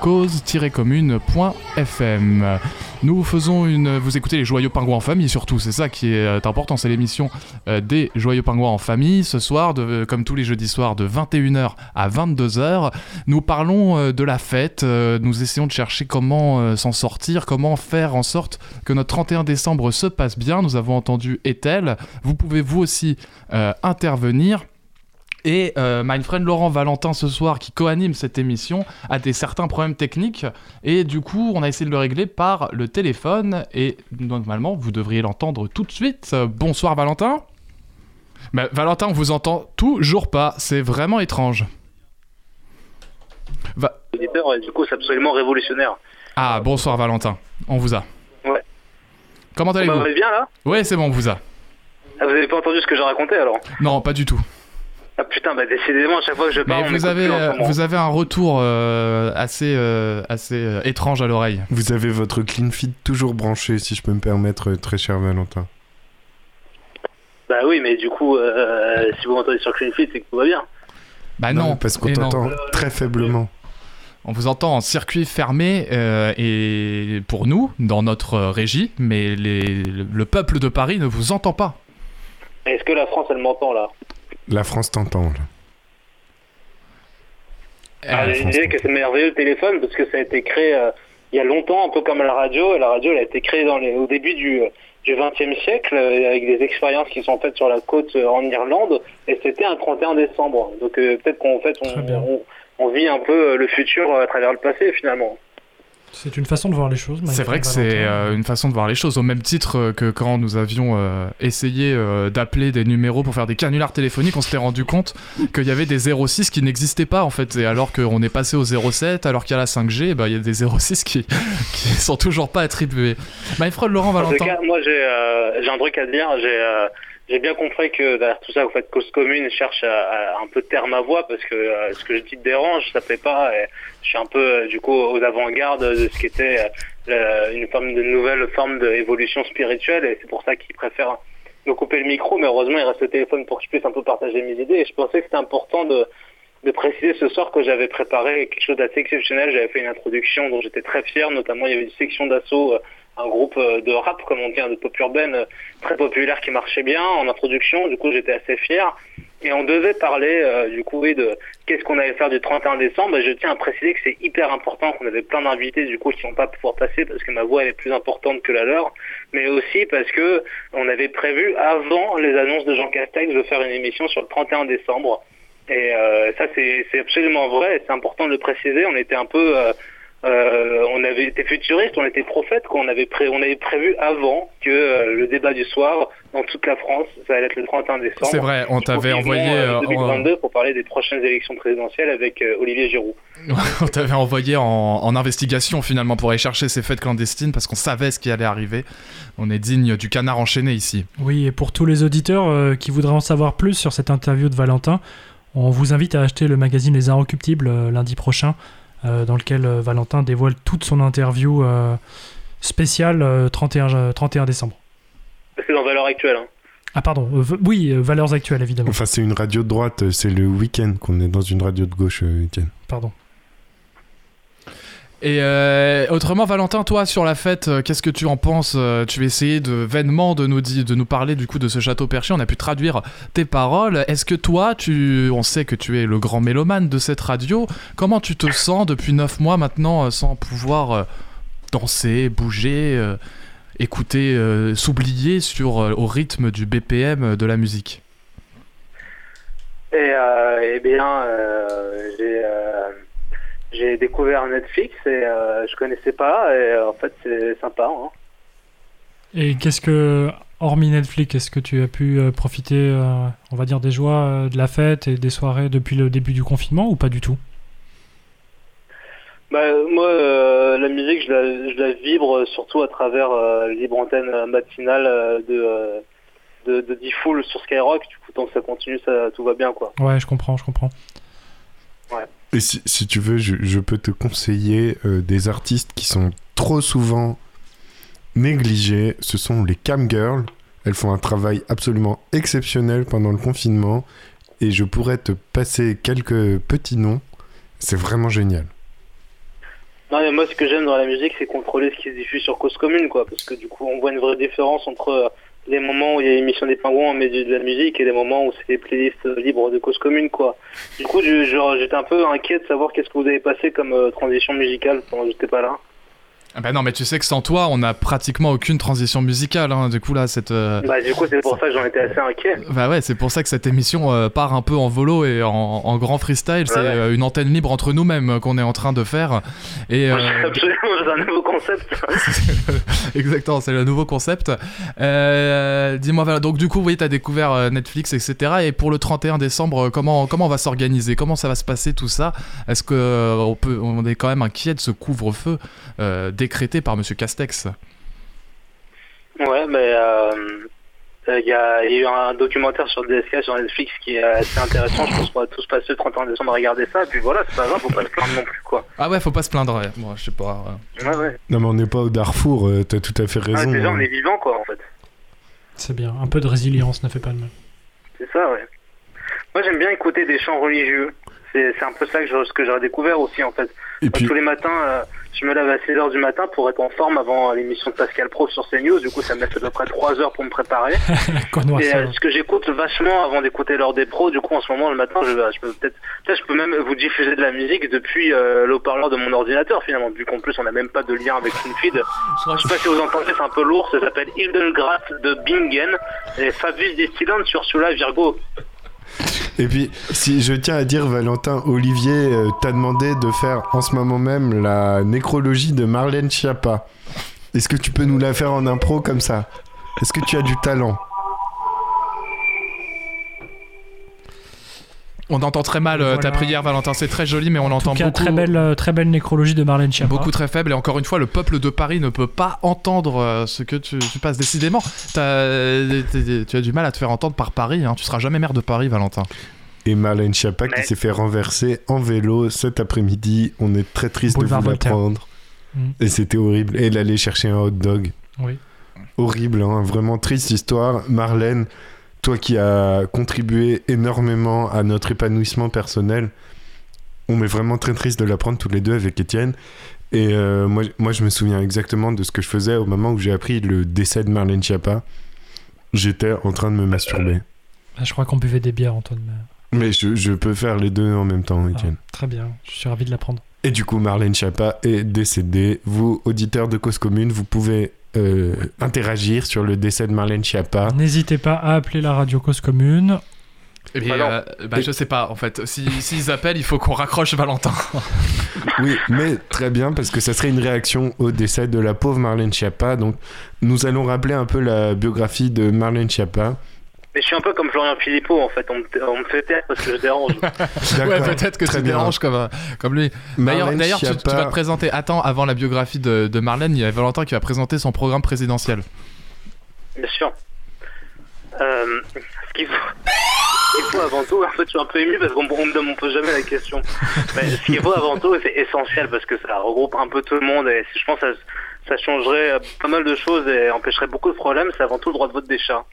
cause-commune.fm. Nous faisons une. Vous écoutez les Joyeux Pingouins en famille, surtout, c'est ça qui est euh, important, c'est l'émission euh, des Joyeux Pingouins en famille. Ce soir, de, comme tous les jeudis soirs, de 21h à 22h, nous parlons euh, de la fête, nous essayons de chercher comment s'en sortir, comment faire en sorte que notre 31 décembre se passe bien. Nous avons entendu Ethel, vous pouvez vous aussi intervenir. Et euh, my friend Laurent Valentin ce soir, qui co-anime cette émission, a des certains problèmes techniques. Et du coup, on a essayé de le régler par le téléphone. Et normalement, vous devriez l'entendre tout de suite. bonsoir Valentin. Bah, Valentin, on vous entend toujours pas. C'est vraiment étrange. Va... Du coup, c'est absolument révolutionnaire. Ah, bonsoir Valentin. On vous a. Ouais. Comment allez-vous Vous bien là? Ouais, c'est bon, on vous a. Ah, vous avez pas entendu ce que j'ai raconté alors? Non, pas du tout. Ah putain, bah décidément, à chaque fois que je parle, vous avez, euh, vous avez un retour euh, assez, euh, assez étrange à l'oreille. Vous avez votre clean feed toujours branché, si je peux me permettre, très cher Valentin. Bah oui, mais du coup, si vous m'entendez sur clean feed, c'est que tout va bien. Bah non, parce qu'on t'entend très faiblement. On vous entend en circuit fermé et pour nous, dans notre régie, mais les, le peuple de Paris ne vous entend pas. Est-ce que la France, elle m'entend là? La France t'entend. Ah, je disais que c'est merveilleux le téléphone parce que ça a été créé euh, il y a longtemps, un peu comme la radio. Et la radio, elle a été créée dans les, au début du, du XXe siècle euh, avec des expériences qui sont faites sur la côte euh, en Irlande. Et c'était un 31 décembre. Donc peut-être qu'en fait, on, vit un peu le futur à travers le passé finalement. C'est une façon de voir les choses. C'est vrai que c'est euh, une façon de voir les choses, au même titre euh, que quand nous avions euh, essayé d'appeler des numéros pour faire des canulars téléphoniques, on s'était rendu compte qu'il y avait des 06 qui n'existaient pas en fait. Et alors qu'on est passé au 07, alors qu'il y a la 5G, bah, il y a des 06 qui, qui sont toujours pas attribués. Myfred Laurent Valentin. En tout cas, moi j'ai un truc à dire. J'ai j'ai bien compris que derrière tout ça, vous faites cause commune cherche à, un peu terme à voix parce que euh, ce que je dis dérange, ça plaît pas. Et je suis un peu euh, du coup aux avant-gardes de ce qui était euh, une forme de nouvelle forme d'évolution spirituelle et c'est pour ça qu'ils préfèrent me couper le micro. Mais heureusement, il reste le téléphone pour que je puisse un peu partager mes idées. Et je pensais que c'était important de de préciser ce soir que j'avais préparé quelque chose d'assez exceptionnel. J'avais fait une introduction dont j'étais très fier, notamment il y avait une section d'assaut un groupe euh, de rap, comme on dit, hein, de pop urbaine euh, très populaire qui marchait bien en introduction. Du coup, j'étais assez fier. Et on devait parler, euh, du coup, oui, de qu'est-ce qu'on allait faire du 31 décembre. Et je tiens à préciser que c'est hyper important qu'on avait plein d'invités, du coup, qui vont pas pouvoir passer parce que ma voix est plus importante que la leur. Mais aussi parce que on avait prévu, avant les annonces de Jean Castex, de faire une émission sur le 31 décembre. Et ça, c'est absolument vrai. C'est important de le préciser. On était un peu euh, on avait été futuriste, on était prophète, qu'on avait, pré on avait prévu avant que euh, le débat du soir dans toute la France, ça allait être le 31 décembre. C'est vrai, on t'avait envoyé euh, 2022 pour parler des prochaines élections présidentielles avec euh, Olivier Giroud. on t'avait envoyé en, investigation finalement pour aller chercher ces fêtes clandestines parce qu'on savait ce qui allait arriver. On est digne du canard enchaîné ici. Oui, et pour tous les auditeurs qui voudraient en savoir plus sur cette interview de Valentin, on vous invite à acheter le magazine Les Inrecuptibles lundi prochain. Euh, dans lequel euh, Valentin dévoile toute son interview euh, spéciale 31, 31 décembre. C'est dans Valeurs Actuelles. Hein. Ah pardon, oui, Valeurs Actuelles évidemment. Enfin c'est une radio de droite, c'est le week-end qu'on est dans une radio de gauche, Etienne. Pardon. Et euh, autrement, Valentin, toi, sur la fête, euh, qu'est-ce que tu en penses euh, Tu essayer de vainement de nous, de nous parler du coup de ce château perché? On a pu traduire tes paroles. Est-ce que toi, tu, on sait que tu es le grand mélomane de cette radio. Comment tu te sens depuis 9 mois maintenant sans pouvoir danser, bouger, écouter, s'oublier sur au rythme du BPM de la musique? Et, eh bien, j'ai j'ai découvert Netflix et euh, je connaissais pas et euh, en fait c'est sympa. Hein. Et qu'est-ce que, hormis Netflix, est-ce que tu as pu euh, profiter, on va dire, des joies de la fête et des soirées depuis le début du confinement ou pas du tout? Bah, moi, la musique, je la, je la, vibre surtout à travers la libre antenne matinale de, de, de D-Full sur Skyrock. Du coup, tant que ça continue, ça, tout va bien. quoi. Ouais, je comprends, je comprends. Ouais. Si, tu veux, je, peux te conseiller euh, des artistes qui sont trop souvent négligés. Ce sont les cam girls. Elles font un travail absolument exceptionnel pendant le confinement. Et je pourrais te passer quelques petits noms. C'est vraiment génial. Non, moi, ce que j'aime dans la musique, c'est contrôler ce qui se diffuse sur cause commune, quoi. Parce que du coup, on voit une vraie différence entre les moments où il y a l'émission des pingouins en milieu de la musique et les moments où c'est les playlists libres de cause commune, quoi. Du coup, j'étais un peu inquiet de savoir qu'est-ce que vous avez passé comme euh, transition musicale pendant que j'étais pas là. Ah Bah non, mais tu sais que sans toi, on n'a pratiquement aucune transition musicale. hein. Du coup, là, cette. euh, Bah, du coup, c'est pour ça que j'en étais assez inquiet. Bah ouais, c'est pour ça que cette émission euh, part un peu en volo et en, en grand freestyle. C'est Ouais. euh, une antenne libre entre nous-mêmes euh, qu'on est en train de faire. Et Absolument, c'est un nouveau concept. exactement, c'est le nouveau concept. Dis-moi, voilà, donc du coup, oui, t'as découvert Netflix, etc. Et pour le 31 décembre, comment comment on va s'organiser? Comment ça va se passer tout ça? Est-ce euh, on peut, on est quand même inquiet de ce couvre-feu décrété par Monsieur Castex Ouais, mais euh, euh, il y, a, il y a eu un documentaire sur DSK sur Netflix qui est assez intéressant. Je pense qu'on va tous passer le 31 décembre à regarder ça. Et puis voilà, c'est pas grave, faut pas se plaindre non plus, quoi. Ah ouais, faut pas se plaindre. Ouais. Moi, je sais pas. Ouais, ouais. Non, mais on n'est pas au Darfour, euh, t'as tout à fait Ouais, raison. déjà, hein. on est vivant, quoi, en fait. C'est bien. Un peu de résilience ne fait pas de mal. C'est ça, ouais. Moi, j'aime bien écouter des chants religieux. C'est un peu ça que je- ce que j'ai découvert aussi, en fait. Et puis, Tous les matins, euh, je me lève à 6h du matin pour être en forme avant l'émission de Pascal Pro sur CNews. Du coup, ça me laisse à peu près 3 heures pour me préparer. Et euh, ce que j'écoute vachement avant d'écouter l'heure des pros, du coup en ce moment le matin, je, je peux peut-être, je peux même vous diffuser de la musique depuis euh, le haut-parleur de mon ordinateur finalement, vu qu'en plus on n'a même pas de lien avec TuneFeed. Je sais pas si vous entendez, c'est un peu lourd, ça s'appelle Hildengrass de Bingen et Fabius Distillant sur celui-là Virgo. Et puis, si je tiens à dire, Valentin, Olivier euh, t'a demandé de faire en ce moment même la nécrologie de Marlène Schiappa. Est-ce que tu peux nous la faire en impro comme ça? Est-ce que tu as du talent? On entend très mal euh, ta prière, Valentin. C'est très joli, mais on En tout cas, beaucoup. très belle, euh, très belle nécrologie de Marlène Schiappa. Beaucoup très faible et encore une fois le peuple de Paris ne peut pas entendre euh, ce que tu, tu passes décidément tu as du mal à te faire entendre par Paris hein. tu seras jamais maire de Paris Valentin Et Marlène Schiappa qui s'est fait renverser en vélo cet après-midi. On est très triste Boulevard de vous l'apprendre. Mm. Et c'était horrible. Et elle allait chercher un hot dog. Oui. Horrible, hein, vraiment triste histoire. Marlène, toi qui as contribué énormément à notre épanouissement personnel, on est vraiment très triste de l'apprendre tous les deux avec Étienne. Et euh, moi, moi, je me souviens exactement de ce que je faisais au moment où j'ai appris le décès de Marlène Schiappa. J'étais en train de me masturber. Ah, Je crois qu'on buvait des bières, Antoine. mais- Mais je, je peux faire les deux en même temps, Étienne. Ah, très bien. Je suis ravi de l'apprendre. Et du coup, Marlène Schiappa est décédée. Vous, auditeurs de Cause Commune, vous pouvez euh, interagir sur le décès de Marlène Schiappa. N'hésitez pas à appeler la radio cause commune. Bien, Bah euh, bah, je sais pas en fait si s'ils appellent il faut qu'on raccroche Valentin Oui, mais très bien, parce que ça serait une réaction au décès de la pauvre Marlène Schiappa. Donc, nous allons rappeler un peu la biographie de Marlène Schiappa. Mais je suis un peu comme Florian Philippot en fait, on me, on me fait taire parce que je dérange. ouais peut-être que très tu bien. déranges comme, comme lui d'ailleurs d'ailleurs tu, tu vas te présenter attends avant la biographie de, de Marlène il y a Valentin qui va présenter son programme présidentiel Bien sûr. Euh, ce qu'il faut, qu'il faut avant tout, en fait, je suis un peu ému parce qu'on on me pose jamais la question. Mais ce qu'il faut avant tout, et c'est essentiel parce que ça regroupe un peu tout le monde et je pense que ça, ça changerait euh, pas mal de choses et empêcherait beaucoup de problèmes. C'est avant tout le droit de vote des chats.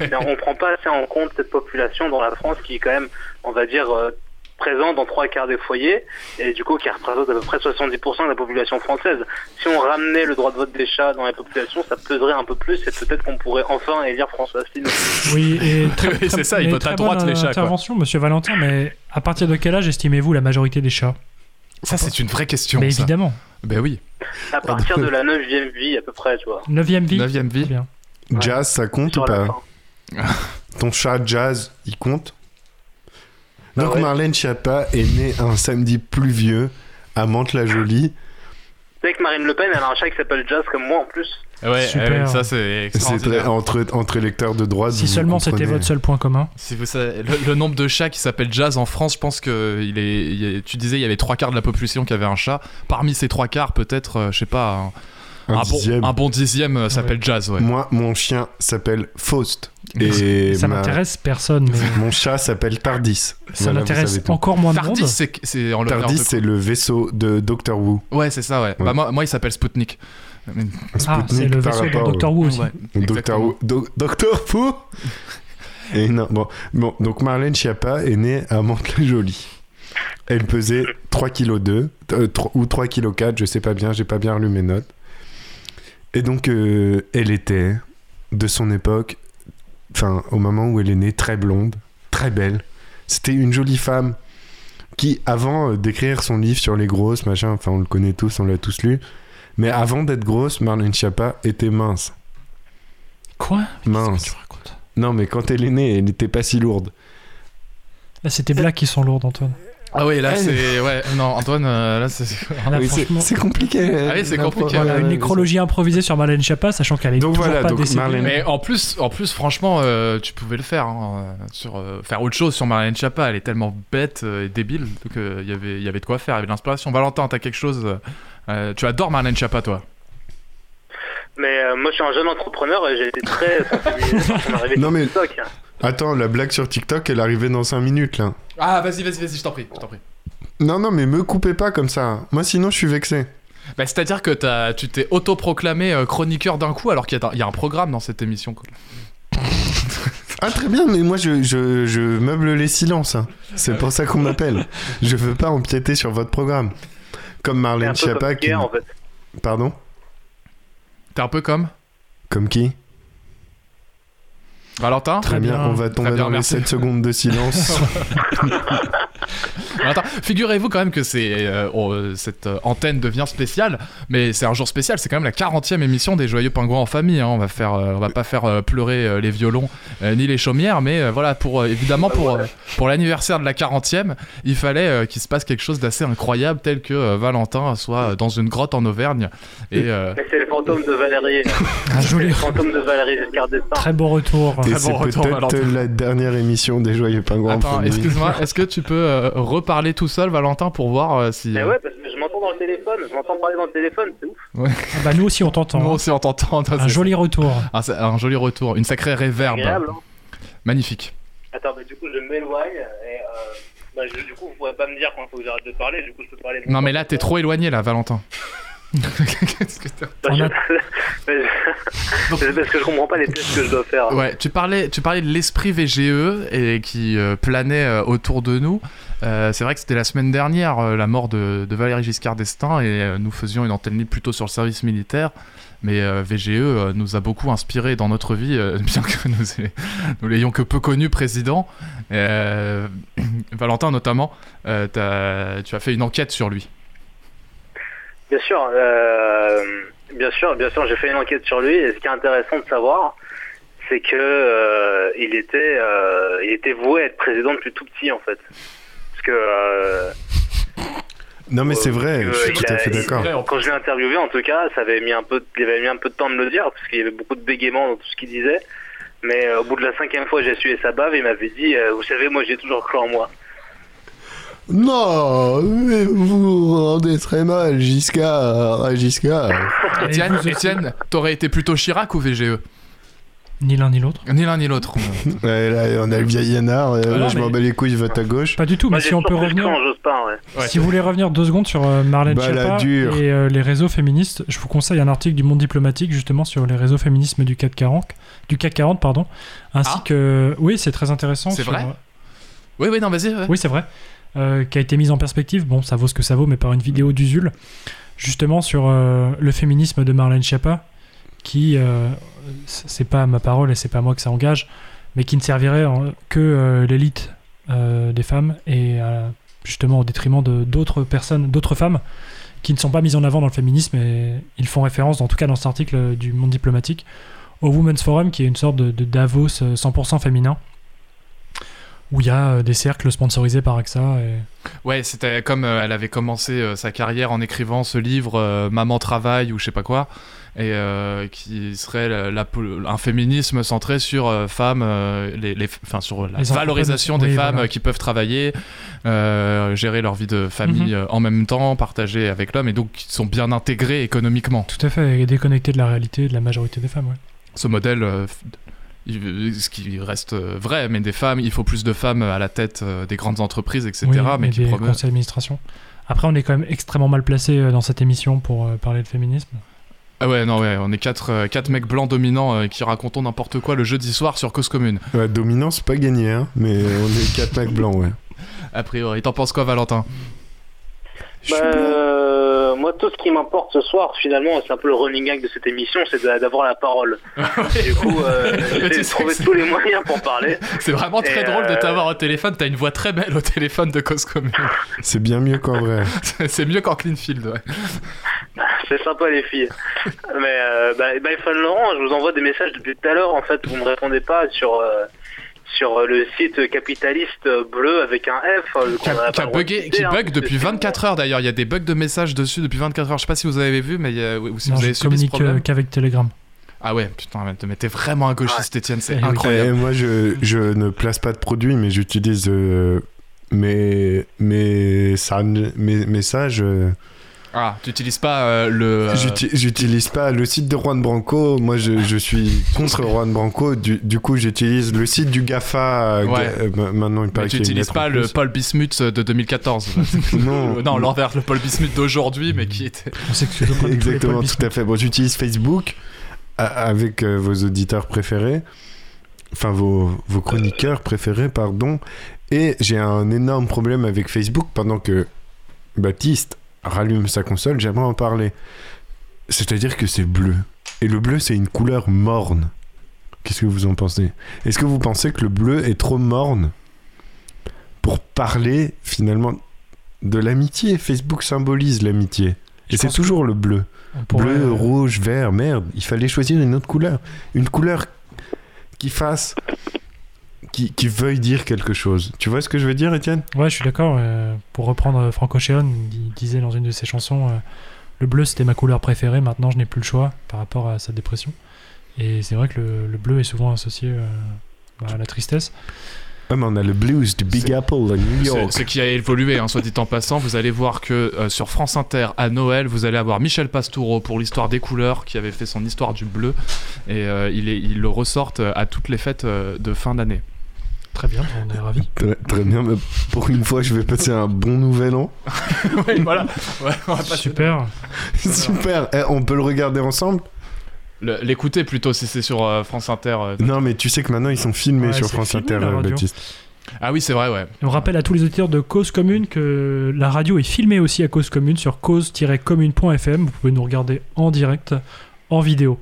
Et on prend pas assez en compte cette population dans la France qui est quand même, on va dire, euh, présente dans trois quarts des foyers et du coup qui représente à peu près 70% de la population française. Si on ramenait le droit de vote des chats dans la population, ça peserait un peu plus et peut-être qu'on pourrait enfin élire François Asselineau. Oui, et Oui, c'est ça, ils mais votent à droite, les chats, euh, quoi. Intervention, monsieur Valentin, mais à partir de quel âge estimez-vous la majorité des chats? Ça c'est une vraie question Mais ça. évidemment. ben oui À partir de la neuvième vie à peu près, tu vois. Neuvième vie. neuvième Très vie bien. Jazz, ça compte Sur ou pas. Ton chat Jazz, il compte Ah Donc, ouais. Marlène Schiappa est née un samedi pluvieux à Mantes-la-Jolie. Tu sais que Marine Le Pen, elle a un chat qui s'appelle Jazz comme moi en plus. Ouais, Super. ouais, ça c'est C'est extraordinaire entre, entre électeurs de droite. Si seulement c'était votre seul point commun. Si vous savez, le, le nombre de chats qui s'appellent Jazz en France, je pense que il est, il est- tu disais il y avait trois quarts de la population qui avait un chat. Parmi ces trois quarts, peut-être, euh, je sais pas, Un, Un, bon, dixième. un bon dixième euh, s'appelle Jazz, ouais. Moi, mon chien s'appelle Faust. Et ça ma- m'intéresse personne, mais Mon chat s'appelle Tardis. ça Voilà, m'intéresse encore moins Tardis, monde. c'est c'est en l'honneur Tardis, c'est le vaisseau de Doctor Who. Ouais, c'est ça, ouais. Ouais. Bah, moi, moi, il s'appelle Spoutnik. Ah, c'est le vaisseau de Doctor Who aussi. Ouais, Doctor. Who. Do- Doctor Who Et non, bon, bon, donc Marlène Schiappa est née à Mantes-la-Jolie. Elle pesait 3 kg 2 ou 3 kg 4, je sais pas bien, j'ai pas bien relu mes notes. Et donc euh, elle était de son époque, enfin au moment où elle est née, très blonde, très belle. C'était une jolie femme qui, avant euh, d'écrire son livre sur les grosses, machin, enfin on le connaît tous, on l'a tous lu, mais avant d'être grosse, Marlène Schiappa était mince. Quoi? Mince. Qu'est-ce que tu racontes? Non, mais quand elle est née, elle n'était pas si lourde. Là, c'est tes blagues qui sont lourdes, Antoine. Ah oui, là, c'est. Ouais, non, Antoine, euh, là, c'est. Oui, c'est franchement, c'est compliqué. Ah oui, c'est compliqué. voilà, une nécrologie improvisée sur Marlène Schiappa, sachant qu'elle est Donc toujours voilà, pas donc décédée. Marlène- Mais en plus, en plus franchement, euh, tu pouvais le faire. hein, euh, sur, euh, faire autre chose sur Marlène Schiappa. Elle est tellement bête et débile donc euh, il y avait- il y avait de quoi faire. Il y avait de l'inspiration. Valentin, t'as quelque chose. tu adores Marlène Schiappa, toi? Mais euh, moi, je suis un jeune entrepreneur et j'ai été très sensibilisé Non, sur mais- TikTok. Attends, la blague sur TikTok, elle arrivait dans 5 minutes là. Ah, vas-y, vas-y, vas-y, je t'en prie, je t'en prie. Non, non, mais me coupez pas comme ça. Moi, sinon, je suis vexé. Bah, C'est-à-dire que t'as- tu t'es autoproclamé euh, chroniqueur d'un coup alors qu'il y, a- il y a un programme dans cette émission. quoi. Ah, très bien, mais moi, je, je, je meuble les silences. hein. C'est pour ça qu'on m'appelle. Je veux pas empiéter sur votre programme. Comme Marlène Schiappa comme qui. hier, en fait. Pardon? T'es un peu comme? Comme qui? Valentin Très bien, bien. on va tomber bien, dans les merci. 7 secondes de silence. Figurez-vous quand même que c'est euh, oh, cette euh, antenne devient spéciale, mais c'est un jour spécial. C'est quand même la 40e émission des Joyeux Pingouins en famille. hein. On va faire, euh, on va pas faire euh, pleurer euh, les violons euh, ni les chaumières, mais euh, voilà pour euh, évidemment pour euh, pour l'anniversaire de la 40e, il fallait euh, qu'il se passe quelque chose d'assez incroyable, tel que euh, Valentin soit dans une grotte en Auvergne et euh, Mais c'est le fantôme de Valérie. Un joli, Le fantôme de Valérie Giscard d'Estaing. très beau retour. Et Très c'est bon retour, peut-être Valentin. la dernière émission des Joyeux Pingouins. en Attends, famille. excuse-moi, est-ce que tu peux euh, reparler tout seul, Valentin, pour voir euh, si. Mais euh, ouais, parce que je m'entends dans le téléphone, je m'entends parler dans le téléphone, c'est ouf. Ah bah, nous aussi, on t'entend. Nous hein. aussi on t'entend. Un joli retour. Ah, un joli retour, une sacrée réverbe. Agréable, hein. Magnifique. Attends, mais du coup, je m'éloigne et euh, bah, je- du coup, vous pourrez pas me dire quand il faut que j'arrête de parler, du coup, je peux parler. Non, mais là, t'es trop éloigné, là, Valentin. Qu'est-ce que t'as- a- c'est parce que je comprends pas les tests que je dois faire. Ouais, tu parlais, tu parlais de l'esprit VGE et qui euh, planait euh, autour de nous. Euh, c'est vrai que c'était la semaine dernière euh, la mort de, de Valéry Giscard d'Estaing et euh, nous faisions une antenne libre plutôt sur le service militaire. Mais euh, VGE euh, nous a beaucoup inspiré dans notre vie, euh, bien que nous, nous l'ayons que peu connu président. Euh, Valentin notamment, euh, tu as fait une enquête sur lui. Bien sûr, euh, bien sûr, bien sûr, j'ai fait une enquête sur lui et ce qui est intéressant de savoir, c'est que euh, il était, euh, il était voué à être président depuis tout petit en fait. Parce que euh, Non, mais c'est vrai, je suis tout à fait d'accord. Quand je l'ai interviewé, en tout cas, ça avait mis un peu, il avait mis un peu de temps de me le dire parce qu'il y avait beaucoup de bégaiement dans tout ce qu'il disait. Mais au bout de la cinquième fois, j'ai essuyé sa bave et il m'avait dit, vous savez, moi, j'ai toujours cru en moi. Non, mais vous vous rendez très mal, Giscard. Giscard. Et Étienne. Étienne, t'aurais été plutôt Chirac ou VGE Ni l'un ni l'autre. Ni l'un ni l'autre. Ouais, là, on a le vieil Yanard. euh, Voilà, je m'en bats les couilles, vote à gauche. Pas du tout, Moi, mais j'ai si on peut toujours revenir. ouais. Ouais. Si vous voulez revenir deux secondes sur euh, Marlène Bah, la Schiappa dure. et euh, les réseaux féministes, je vous conseille un article du Monde diplomatique justement sur les réseaux féminismes du CAC 40, du CAC 40 pardon, ainsi Ah. que oui c'est très intéressant. C'est sur- vrai Oui, oui, non, vas-y. ouais. Oui c'est vrai, Euh, qui a été mise en perspective. Bon ça vaut ce que ça vaut, mais par une vidéo d'Usul, justement sur euh, le féminisme de Marlène Schiappa, qui euh, c'est pas ma parole et c'est pas moi que ça engage, mais qui ne servirait en- que l'élite des femmes et justement au détriment de d'autres personnes, d'autres femmes qui ne sont pas mises en avant dans le féminisme et ils font référence, en tout cas dans cet article du Monde diplomatique, au Women's Forum qui est une sorte de, de Davos euh, 100% féminin où il y a euh, des cercles sponsorisés par AXA. Et... Ouais, c'était comme euh, elle avait commencé euh, sa carrière en écrivant ce livre euh, Maman travaille ou je sais pas quoi, et qui serait la- la pol- un féminisme centré sur femmes, les, les- enfin sur la Les valorisation des oui, femmes voilà. qui peuvent travailler, gérer leur vie de famille Mhm. en même temps, partager avec l'homme, et donc qui sont bien intégrés économiquement. Tout à fait, et déconnecté de la réalité de la majorité des femmes. Ouais. ce modèle, ce qui reste euh, vrai, mais des femmes, il faut plus de femmes à la tête euh, des grandes entreprises, etc. Oui, mais et qui des promeuvent. conseils d'administration. Après, on est quand même extrêmement mal placé euh, dans cette émission pour parler de féminisme. Ah ouais, non, ouais, on est quatre, quatre mecs blancs dominants qui racontons n'importe quoi le jeudi soir sur Cause Commune. Ouais, dominant, c'est pas gagné, hein, mais on est quatre mecs blancs, ouais. A priori, t'en penses quoi, Valentin? Bah, moi, tout ce qui m'importe ce soir, finalement, c'est un peu le running gag de cette émission, c'est d'avoir la parole. Du coup, euh, j'ai trouvé tous les moyens pour parler. C'est vraiment très Et, drôle de euh, t'avoir au téléphone. T'as une voix très belle au téléphone de Cause Commune. C'est bien mieux qu'en vrai. C'est mieux qu'en Cleanfield, ouais. C'est sympa les filles. Mais euh, bah, bah, Laurent, je vous envoie des messages depuis tout à l'heure. En fait, vous me répondez pas sur euh, sur euh, le site capitaliste euh, bleu avec un F. euh, Qui a, bugué- qui hein, bug depuis que c'est- 24 heures d'ailleurs. Il y a des bugs de messages dessus depuis 24 heures. Je sais pas si vous avez vu, mais a- ou si non, vous je avez subi ce communique problème. euh, qu'avec Telegram. Ah ouais, putain, mais t'es vraiment un gauchiste, Étienne, c'est Eh incroyable. Et moi, je, je ne place pas de produits, mais j'utilise euh, mes, mes, mes messages. euh, Ah, tu utilises pas euh, le. euh, j'uti- J'utilise pas le site de Juan Branco. Moi, je, je suis contre Juan Branco. Du, du coup, j'utilise le site du GAFA. euh, Ouais. ga- maintenant, il paraît mais tu qu'il y a une utilises lettre pas le. Paul Bismuth de 2014. Non. non, l'envers, le Paul Bismuth d'aujourd'hui, mais qui était. On Exactement, tout à fait. Bon, j'utilise Facebook avec euh, vos auditeurs préférés, enfin vos, vos chroniqueurs préférés, pardon. Et j'ai un énorme problème avec Facebook pendant que Baptiste rallume sa console, j'aimerais en parler. C'est-à-dire que c'est bleu. Et le bleu, c'est une couleur morne. Qu'est-ce que vous en pensez? Est-ce que vous pensez que le bleu est trop morne pour parler finalement de l'amitié? Facebook symbolise l'amitié. Et c'est toujours le bleu. Pourrait, Bleu, euh, rouge, vert, merde. Il fallait choisir une autre couleur. Une couleur qui fasse. Qui, qui veuille dire quelque chose. Tu vois ce que je veux dire, Étienne? Ouais, je suis d'accord. euh, pour reprendre euh, Franco Ocean, il disait dans une de ses chansons euh, Le bleu, c'était ma couleur préférée, maintenant je n'ai plus le choix par rapport à sa dépression. Et c'est vrai que le, le bleu est souvent associé euh, bah, à la tristesse. Ouais, mais on a le blues du Big Apple à New Ce, York. ce qui a évolué, hein, soit dit en passant, vous allez voir que euh, sur France Inter à Noël, vous allez avoir Michel Pastoureau pour l'histoire des couleurs, qui avait fait son histoire du bleu, et euh, il, est, il le ressortent à toutes les fêtes euh, de fin d'année. Très bien, on est ravis. Très, très bien, mais pour une fois, je vais passer un bon nouvel an. oui, voilà. Ouais, on va passer- Super. Super. Eh, on peut le regarder ensemble? Le- L'écouter plutôt si c'est sur euh, France Inter. euh. Non, mais tu sais que maintenant, ils sont filmés Ouais, sur c'est France filmé, Inter, la radio. Baptiste. Ah oui, c'est vrai, ouais. Et on rappelle à tous les auditeurs de Cause Commune que la radio est filmée aussi à Cause Commune sur cause-commune.fm. Vous pouvez nous regarder en direct, en vidéo.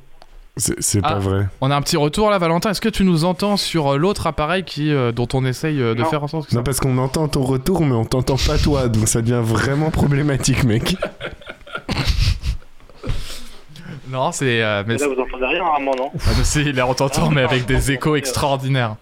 C'est c'est Ah. pas vrai. On a un petit retour là, Valentin. Est-ce que tu nous entends sur euh, l'autre appareil qui, euh, dont on essaye euh, de Non. faire en sorte que ça... Non, parce qu'on entend ton retour, mais on t'entend pas toi, donc ça devient vraiment problématique, mec. Non, c'est. euh, mais Là, vous entendez rien, Armand, non Ah, mais si, il est en t'entend, mais avec des échos extraordinaires.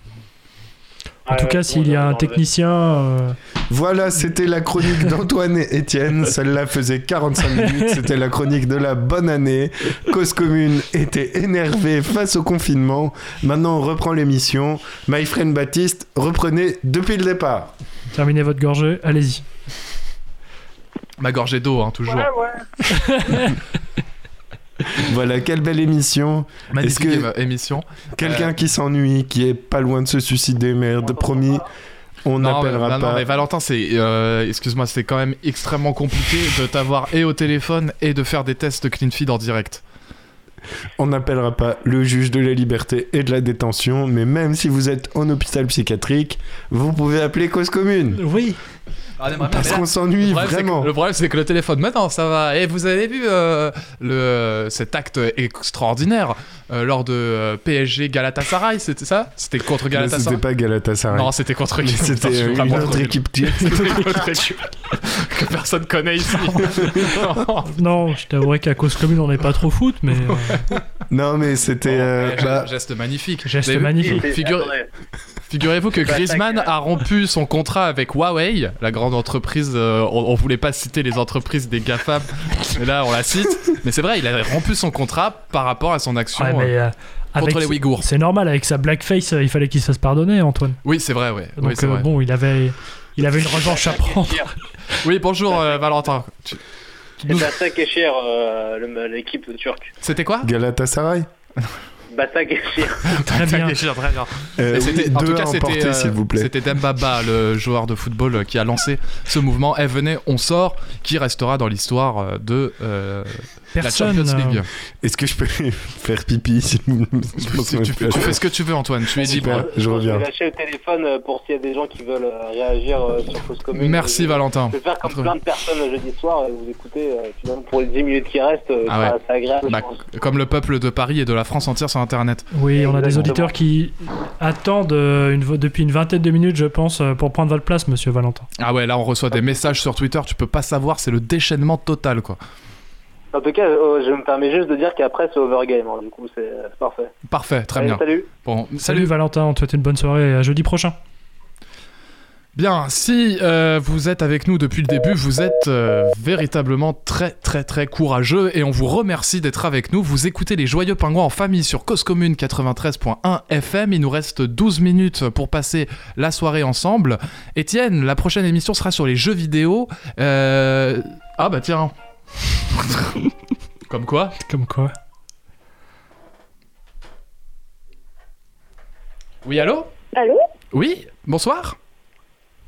En tout cas, s'il y a un technicien. euh, Voilà, c'était la chronique d'Antoine et Étienne. Celle-là faisait 45 minutes. C'était la chronique de la bonne année. Cause commune était énervée face au confinement. Maintenant, on reprend l'émission. My friend Baptiste, reprenez depuis le départ. terminez votre gorgée, allez-y. Ma gorgée d'eau, hein, toujours. Voilà, quelle belle émission. Magnifique Est-ce que- émi- émission. Quelqu'un qui s'ennuie, qui est pas loin de se suicider, merde, promis. On n'appellera pas. non, mais Valentin, c'est, euh, excuse-moi, c'est quand même extrêmement compliqué de t'avoir et au téléphone et de faire des tests de clean feed en direct. On n'appellera pas le juge de la liberté et de la détention, mais même si vous êtes en hôpital psychiatrique, vous pouvez appeler cause commune. Oui. Parce qu'on s'ennuie Le problème, c'est que- vraiment. le problème, c'est que le téléphone, maintenant, ça va. Et vous avez vu euh, le, cet acte extraordinaire euh, lors de euh, PSG Galatasaray, c'était ça? C'était contre Mais Galatasaray? C'était pas Galatasaray. Non, c'était contre C'était une une autre équipe que personne connaît ici. Non, je t'avouerai qu'à cause commune, on n'est pas trop foot, mais euh, Non, mais c'était. euh, bah, Geste magnifique. Geste magnifique. Figure- attendez. Figurez-vous que Griezmann tac. a rompu son contrat avec Huawei, la grande entreprise. euh, on, on voulait pas citer les entreprises des GAFAM, mais là on la cite. Mais c'est vrai, il a rompu son contrat par rapport à son action Ouais, euh, mais, euh, contre avec- les Ouïghours. C'est normal, avec sa blackface, euh, il fallait qu'il se fasse pardonner, Antoine. Oui, c'est vrai, ouais. Donc oui, c'est euh, vrai. bon, il avait, il avait une revanche à prendre. Oui, bonjour euh, Valentin. Tu- tu nous- C'est Basak et Cher, euh, le- l'équipe turque. C'était quoi? Galatasaray Et Cher. Très bien. Très bien, très bien. Euh, oui, en tout deux cas, c'était euh, s'il vous plaît. c'était Dembaba, le joueur de football euh, qui a lancé ce mouvement. Eh, venez, on sort, qui restera dans l'histoire euh, de euh, la Personne. Champions League. euh, Est-ce que je peux faire pipi je pense Tu, tu- fais ce que tu veux, Antoine. Tu es Super, libre. je reviens. vais lâcher le téléphone euh, pour s'il y a des gens qui veulent euh, réagir euh, sur Fausse Commune. Merci Je- Valentin. Je vais faire comme plein de personnes le jeudi soir et vous écoutez euh, finalement pour les 10 minutes qui restent, Ah ça- ouais. c'est agréable. Bah, je comme le peuple de Paris et de la France entière sur Internet. Oui, on a des auditeurs qui attendent une, depuis une vingtaine de minutes, je pense, pour prendre votre place, monsieur Valentin. Ah ouais, là on reçoit des messages sur Twitter, tu peux pas savoir, c'est le déchaînement total quoi. En tout cas, euh, je me permets juste de dire qu'après c'est overgame, hein, du coup c'est euh, c'est parfait. Parfait, très Allez, bien. Salut. Bon, Salut, salut. Valentin, on te souhaite une bonne soirée et à jeudi prochain. Bien, si euh, vous êtes avec nous depuis le début, vous êtes euh, véritablement très très très courageux et on vous remercie d'être avec nous. Vous écoutez les Joyeux Pingouins en famille sur Cause Commune 93.1 FM. Il nous reste 12 minutes pour passer la soirée ensemble. Étienne, la prochaine émission sera sur les jeux vidéo. Euh, Ah bah tiens. Comme quoi Comme quoi Oui, allô Allô Oui, bonsoir.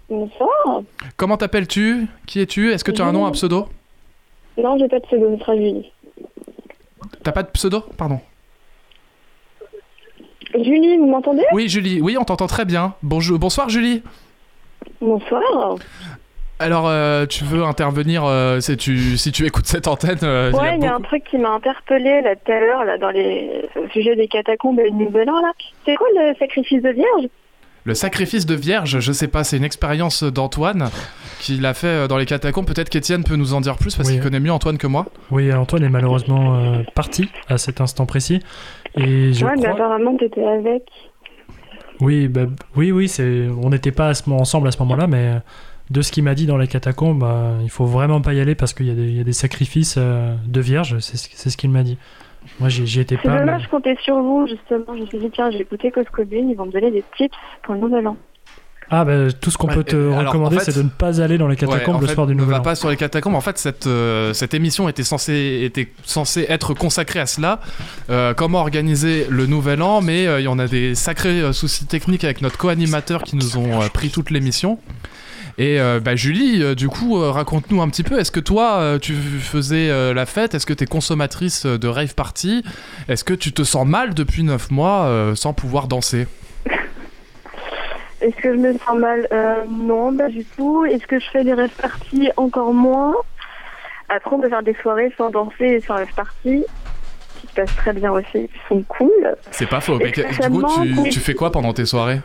Bonsoir. Comment t'appelles-tu? Qui es-tu? Est-ce que tu as un nom, un pseudo? Non, j'ai pas de pseudo, ce sera Julie. T'as pas de pseudo? Pardon. Julie, vous m'entendez? Oui, Julie. Oui, on t'entend très bien. Bonjour, bonsoir, Julie. Bonsoir. Alors, euh, tu veux intervenir euh, si, tu, si tu écoutes cette antenne euh, il y a Ouais, il y a un truc qui m'a interpellé là tout à l'heure là dans les au sujet des catacombes et du Nouvel An là. C'est quoi le sacrifice de Vierge? Le sacrifice de Vierge, je sais pas, c'est une expérience d'Antoine qui l'a fait euh, dans les catacombes. Peut-être qu'Étienne peut nous en dire plus parce Oui. qu'il connaît mieux Antoine que moi. Oui, Antoine est malheureusement euh, parti à cet instant précis. Et je Ouais, mais crois... apparemment t'étais avec. Oui, bah, oui, oui, c'est... on n'était pas à ce... mo- ensemble à ce moment-là, mais euh, de ce qu'il m'a dit dans les catacombes, bah, il faut vraiment pas y aller parce qu'il y, a des- il y a des sacrifices euh, de vierges, c'est ce, qu'il m'a dit. Moi, j'y, étais C'est pas. dommage, mais- je comptais sur vous justement. Je me suis dit tiens, j'ai écouté Cause Commune, ils vont me donner des tips pour le Nouvel An. Ah, bah, tout ce qu'on Ouais, peut te alors, recommander, en fait- c'est de ne pas aller dans les Ouais, catacombes en le fait, soir du ne Nouvel va An. pas sur les catacombes. En fait, cette, euh, cette émission était censée, était censée être consacrée à cela. Euh, comment organiser le nouvel an, mais euh, il y en a des sacrés euh, soucis techniques avec notre co-animateur qui nous ont euh, pris toute l'émission. Et euh, bah, Julie, euh, du coup, euh, raconte-nous un petit peu. Est-ce que toi, tu faisais la fête? Est-ce que tu es consommatrice de rave party? Est-ce que tu te sens mal depuis 9 mois sans pouvoir danser? Est-ce que je me sens mal? Non, pas du tout. Est-ce que je fais des rêves parties Encore moins? Après, on peut faire des soirées sans danser et sans rêve parties, qui se passent très bien aussi, qui sont cool. C'est pas faux. Mais du coup, tu, tu fais quoi pendant tes soirées?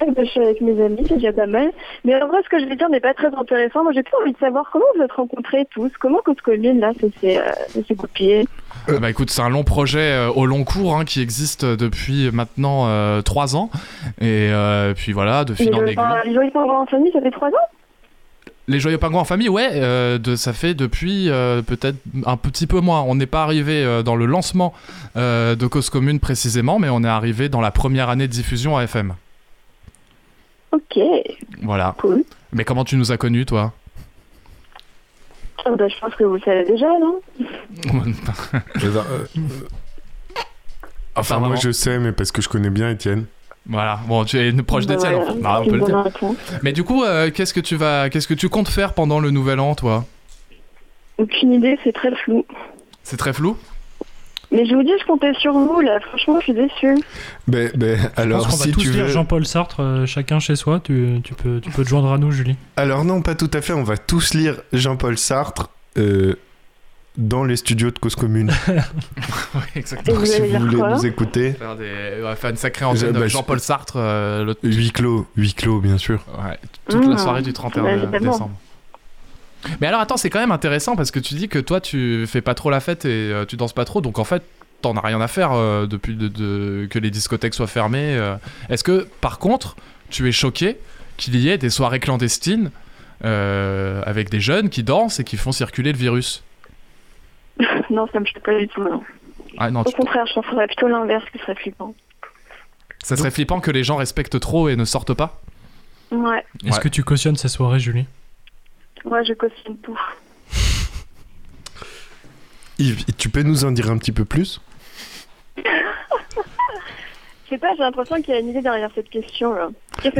Je suis avec mes amis, c'est déjà pas mal. Mais en vrai, ce que je vais dire n'est pas très intéressant. Moi, j'ai plutôt envie de savoir comment vous êtes rencontrés tous, comment Cause Commune, là, ça s'est euh, goupillé. Euh, Bah écoute, c'est un long projet euh, au long cours hein, qui existe depuis maintenant 3 ans. Et euh, puis voilà, de fil en le- aiguille. Les Joyeux Pingouins en famille, ça fait trois ans Les Joyeux Pingouins en famille, ouais, euh, de, ça fait depuis euh, peut-être un petit peu moins. On n'est pas arrivé euh, dans le lancement euh, de Cause Commune précisément, mais on est arrivé dans la première année de diffusion à FM. Ok, Voilà. cool. Mais comment tu nous as connus, toi Ah bah, je pense que vous le savez déjà, non ben, euh, Enfin, moi je sais, mais parce que je connais bien Étienne. Voilà, bon, tu es une proche Bah d'Étienne. Bah, on peut le dire. Mais du coup, euh, qu'est-ce que tu vas, qu'est-ce que tu comptes faire pendant le nouvel an, toi? Aucune idée, c'est très flou. C'est très flou? Mais je vous dis, je comptais sur vous, là. Franchement, je suis déçue. Ben, ben, Je pense alors, qu'on va si tous tu lire veux. Jean-Paul Sartre, euh, chacun chez soi. Tu, tu peux, tu peux te joindre à nous, Julie. Alors, non, pas tout à fait. On va tous lire Jean-Paul Sartre euh, dans les studios de Cause Commune. Oui, exactement. vous si vous voulez nous écouter. Faire des- on va faire une sacrée antenne bah, Jean-Paul Sartre euh, le- Huis clos, huis clos, bien sûr. ouais, toute la Mmh. soirée du 31 Ouais, évidemment. décembre. Mais alors attends, c'est quand même intéressant parce que tu dis que toi tu fais pas trop la fête et euh, tu danses pas trop, donc en fait t'en as rien à faire euh, depuis de, de- que les discothèques soient fermées. euh. Est-ce que, par contre, tu es choqué qu'il y ait des soirées clandestines euh, avec des jeunes qui dansent et qui font circuler le virus? Non, ça me choque pas du tout. non. Ah non, Au tu- contraire, je penserais plutôt l'inverse qui serait flippant. ça serait flippant que les gens respectent trop et ne sortent pas? Ouais, Est-ce Ouais. que tu cautionnes ces soirées, Julie? Moi je cautionne tout. Yves, tu peux nous en dire un petit peu plus? Je sais pas, j'ai l'impression qu'il y a une idée derrière cette question là.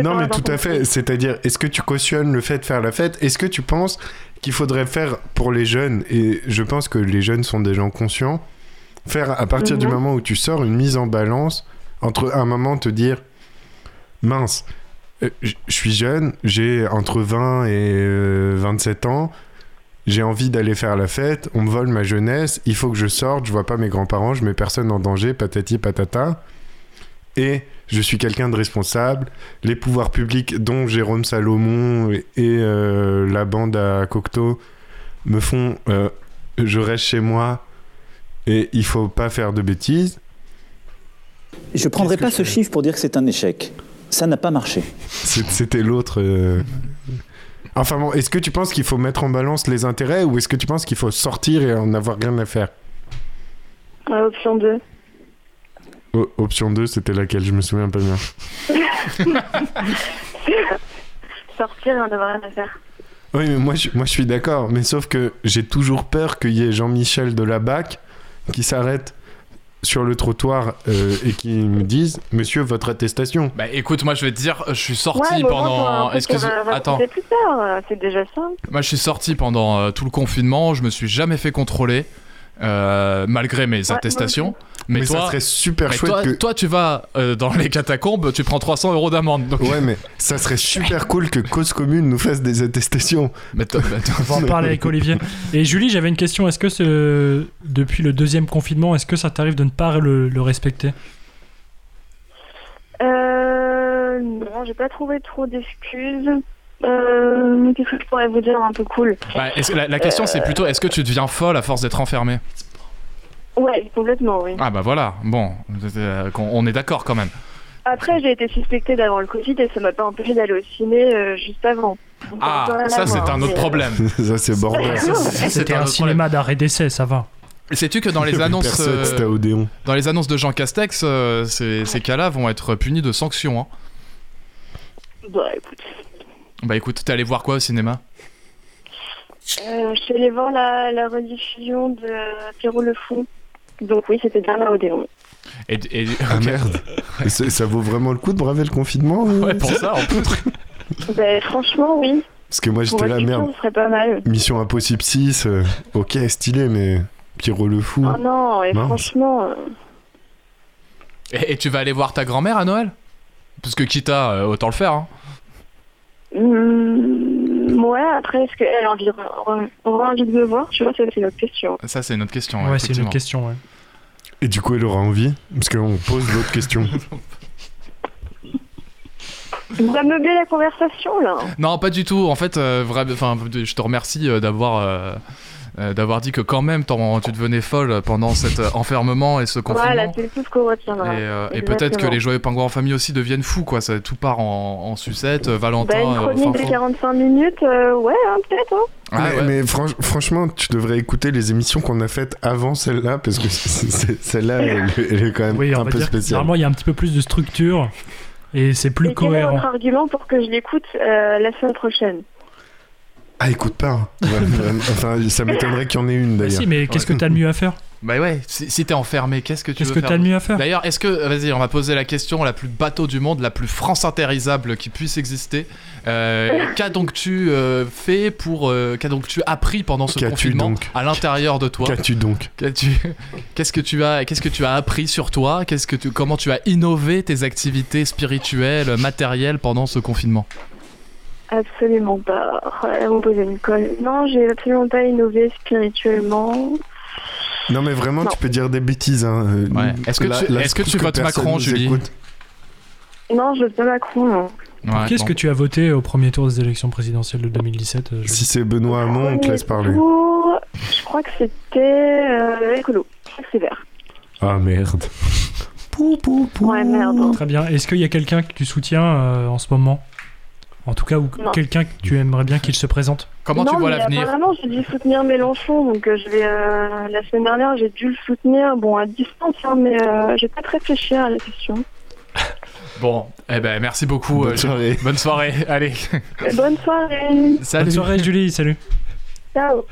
Non, mais tout à fait. C'est-à-dire, est-ce que tu cautionnes le fait de faire la fête? Est-ce que tu penses qu'il faudrait faire pour les jeunes, et je pense que les jeunes sont des gens conscients, faire à partir du Mhm. moment où tu sors une mise en balance entre un moment te dire mince, je je suis jeune, j'ai entre 20 et euh, 27 ans, j'ai envie d'aller faire la fête, on me vole ma jeunesse, il faut que je sorte, je vois pas mes grands-parents, je mets personne en danger, patati patata. Et je suis quelqu'un de responsable. Les pouvoirs publics, dont Jérôme Salomon et, et, euh, la bande à Cocteau, me font euh, je reste chez moi et il faut pas faire de bêtises. Je prendrai pas je ce fais chiffre pour dire que c'est un échec. Ça n'a pas marché. C'était l'autre. euh. Enfin bon, est-ce que tu penses qu'il faut mettre en balance les intérêts ou est-ce que tu penses qu'il faut sortir et en avoir rien à faire? Euh, option 2. O- Option 2, c'était laquelle? Je me souviens pas bien. Sortir et en avoir rien à faire. Oui, mais moi je, moi je suis d'accord, mais sauf que j'ai toujours peur qu'il y ait Jean-Michel de la BAC qui s'arrête sur le trottoir euh, et qui me dise Monsieur, votre attestation. Bah écoute, moi je vais te dire, je suis sorti ouais, pendant. Attends. plus tard, euh, c'est déjà ça. Moi, je suis sorti pendant euh, tout le confinement. Je me suis jamais fait contrôler, euh, malgré mes attestations. Mais, Mais, toi, ça serait super mais chouette toi, que. toi, tu vas euh, dans les catacombes, tu prends 300 euros d'amende. Donc... Ouais, mais ça serait super cool que Cause Commune nous fasse des attestations. Mais toi- On va en parler avec Olivier. Et Julie, j'avais une question. Est-ce que ce- depuis le deuxième confinement, est-ce que ça t'arrive de ne pas le, le respecter? Euh, non, j'ai pas trouvé trop d'excuses. Euh, qu'est-ce que je pourrais vous dire un peu cool? Bah, que la, la question, c'est plutôt est-ce que tu deviens folle à force d'être enfermé Ouais, complètement, oui. Ah bah voilà, bon, euh, on est d'accord quand même. Après, j'ai été suspectée d'avoir le Covid et ça m'a pas empêché d'aller au ciné euh, juste avant. Donc, Ah, ça rien à ça c'est un autre euh, problème. ça, c'est bordel. C'était un cinéma d'arrêt d'essai, ça va. Sais-tu que dans les annonces, euh, dans les annonces de Jean Castex, euh, ces, ces cas-là vont être punis de sanctions. hein. Bah écoute, Bah écoute, t'es allé voir quoi au cinéma? Euh, je suis allée voir la, la rediffusion de Pierrot le Fou. Donc oui, c'était bien là Odéon. et, et- Ah merde. Et ça vaut vraiment le coup de braver le confinement ou- Ouais, pour ça, en plus. Bah franchement, oui. Parce que moi j'étais là, merde. serait pas mal. Mission Impossible 6, euh, ok, stylé, mais Pierrot le fou. Oh non, et Mince. franchement, euh, Et, et tu vas aller voir ta grand-mère à Noël? Parce que quitta, euh, autant le faire. Hein. hmm, ouais, après, est-ce qu'elle a envie de, aura envie de me voir? Tu vois, ça c'est une autre question. Ça, c'est une autre question. Ouais, c'est une autre question. Ouais. Et du coup, elle aura envie? Parce qu'on pose l'autre question. Va meubler la conversation là. Non, pas du tout. En fait, euh, vra- enfin, je te remercie euh, d'avoir. euh, euh, d'avoir dit que quand même tu devenais folle pendant cet enfermement et ce confinement. Voilà, c'est tout ce qu'on retiendra. et euh, et peut-être que les joyeux pingouins en famille aussi deviennent fous, quoi. Ça, tout part en, en sucette. euh, Valentin. Bah, une chronique de fond. 45 minutes, euh, ouais, hein, peut-être. Hein. Ah, mais ouais. mais franch- franchement, tu devrais écouter les émissions qu'on a faites avant celle-là, parce que celle-là, elle, elle est quand même Oui, un peu spéciale. Normalement, il y a un petit peu plus de structure et c'est plus Et quel est cohérent. votre argument pour que je l'écoute euh, la semaine prochaine? Ah, écoute pas. hein. Vraiment. enfin, ça m'étonnerait qu'il y en ait une Bah d'ailleurs. si, mais qu'est-ce que t'as de mieux à faire? Bah ouais, si, si t'es enfermé, qu'est-ce que tu Qu'est-ce veux que faire t'as de mieux à faire D'ailleurs, est-ce que, vas-y, on va poser la question la plus bateau du monde, la plus France-intérisable qui puisse exister. Euh, Quas donc tu euh, fait pour, euh, quas donc tu appris pendant ce Qu'as-tu confinement donc à l'intérieur de toi Qu'as-tu donc Qu'as-tu- Qu'est-ce que tu as, qu'est-ce que tu as appris sur toi Qu'est-ce que tu, comment tu as innové tes activités spirituelles, matérielles pendant ce confinement Absolument pas. Oh là là, vous me posez une colle. Non, j'ai absolument pas innové spirituellement. Non, mais vraiment, Non. tu peux dire des bêtises. Hein. Euh, Ouais. Est-ce que tu- là, est-ce que je tu trouve votes Macron, Julie écoute. Non, je vote pas Macron, non. Ouais, Qu'est-ce bon. que tu as voté au premier tour des élections présidentielles de 2017 euh, Si c'est Benoît Hamon, on te laisse parler. Tour, Je crois que c'était euh, écolo. C'est vert. Ah merde. Pou, pou, pou. Ouais, merde. Très bien. Est-ce qu'il y a quelqu'un que tu soutiens euh, en ce moment? En tout cas, ou quelqu'un que tu aimerais bien qu'il se présente Comment non, tu vois l'avenir Apparemment, j'ai dû soutenir Mélenchon, donc euh, je vais. euh, la semaine dernière, j'ai dû le soutenir, bon, à distance, hein, mais euh, j'ai pas très réfléchi à la question. Bon, eh ben merci beaucoup. Bonne euh, soirée. Bonne soirée. Allez. Bonne soirée. Salut. Bonne soirée, Julie. Salut. Ciao.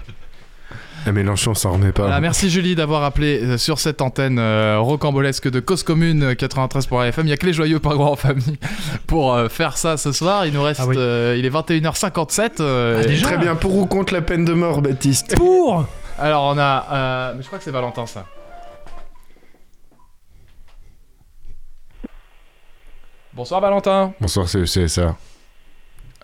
Ah, Mélenchon, ça remet pas. Voilà, merci Julie d'avoir appelé euh, sur cette antenne euh, rocambolesque de Cause Commune euh, 93.fm. Il y a que les joyeux pingouins en famille pour euh, faire ça ce soir. Il nous reste, Ah oui. euh, il est 21h57. euh, Ah, déjà Très bien, pour ou contre la peine de mort, Baptiste? Pour Alors on a, euh, mais je crois que c'est Valentin ça. Bonsoir Valentin. Bonsoir, c'est le CSA.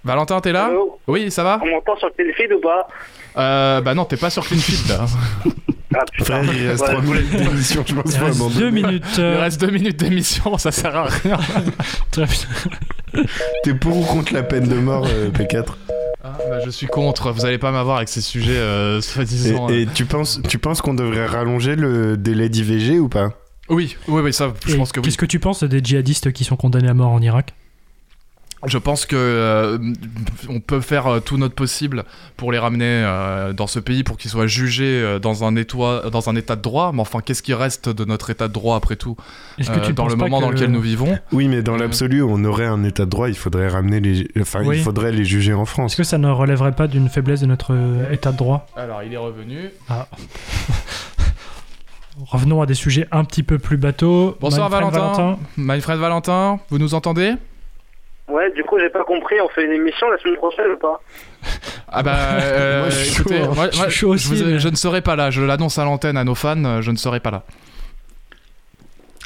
Valentin, t'es là Oui, ça va On m'entend sur le téléphone ou pas euh, Bah non, t'es pas sur Cleanfeed là. Ah putain. Frère, il reste Ouais. 3 minutes d'émission, je pense Il reste vraiment. deux minutes. Il euh, reste deux minutes d'émission, ça sert à rien. très bien. T'es pour ou contre la peine de mort, euh, P4 Ah, bah, je suis contre. Vous allez pas m'avoir avec ces sujets euh, Et, soi-disant. euh. et tu penses, tu penses qu'on devrait rallonger le délai d'IVG ou pas? Oui, oui, oui, ça, je Et pense que oui. Qu'est-ce que tu penses des djihadistes qui sont condamnés à mort en Irak? Je pense que euh, on peut faire euh, tout notre possible pour les ramener euh, dans ce pays pour qu'ils soient jugés dans un état, dans un état de droit. Mais enfin, qu'est-ce qui reste de notre état de droit après tout Est-ce que tu dans le moment que- dans lequel nous vivons? Oui, mais dans Euh. l'absolu, on aurait un état de droit, il faudrait ramener les. Enfin, Oui. il faudrait les juger en Est-ce France. que ça ne relèverait pas d'une faiblesse de notre état de droit? Alors, il est revenu. Revenons à des sujets un petit peu plus bateaux. Bonsoir Valentin. My friend Valentin, vous nous entendez? Ouais, du coup, j'ai pas compris. On fait une émission la semaine prochaine ou pas Ah bah euh, Moi, je suis écoutez, chaud, hein. moi, Je moi, suis chaud aussi, vous- je ne serai pas là. Je l'annonce à l'antenne à nos fans. euh, Je ne serai pas là.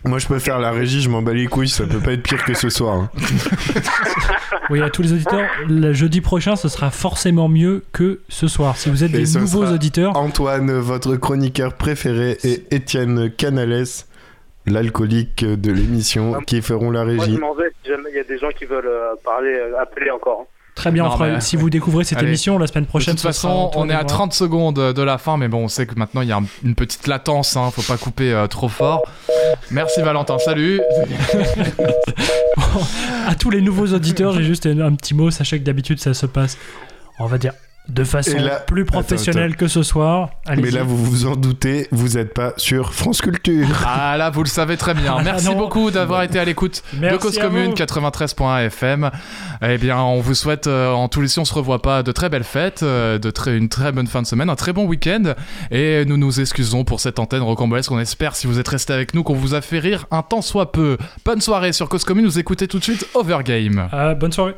Moi, je peux faire la régie, je m'en bats les couilles, ça peut pas être pire que ce soir. hein. Oui, à tous les auditeurs, le jeudi prochain, ce sera forcément mieux que ce soir. Si vous êtes Et des ce nouveaux sera- auditeurs, Antoine, votre chroniqueur préféré, et Étienne Canales, l'alcoolique de l'émission, qui feront la Moi, je régie. m'en vais si jamais il y a des gens qui veulent euh, parler, euh, appeler encore. très bien. Non, on fera- mais- Si vous découvrez cette Allez. émission la semaine De prochaine, toute ce sera façon, on est à moi. 30 secondes de la fin, mais bon, on sait que maintenant il y a un- une petite latence, hein, faut pas couper euh, trop fort. Merci Valentin, salut. À tous les nouveaux auditeurs, j'ai juste un, un petit mot. Sachez que d'habitude, ça se passe, on va dire, de façon là- plus professionnelle que ce soir. Mais là, vous vous en doutez, vous êtes pas sur France Culture. Ah là, vous le savez très bien. Ah, Merci non. beaucoup d'avoir été à l'écoute de Cause Commune vous. 93.1 FM. Eh bien, on vous souhaite, euh, en tous les si on se revoit pas, de très belles fêtes, euh, de très, une très bonne fin de semaine, un très bon week-end. Et nous nous excusons pour cette antenne rocambolesque. On espère, si vous êtes resté avec nous, qu'on vous a fait rire un tant soit peu. Bonne soirée sur Cause Commune. Vous écoutez tout de suite Overgame. Ah, bonne soirée.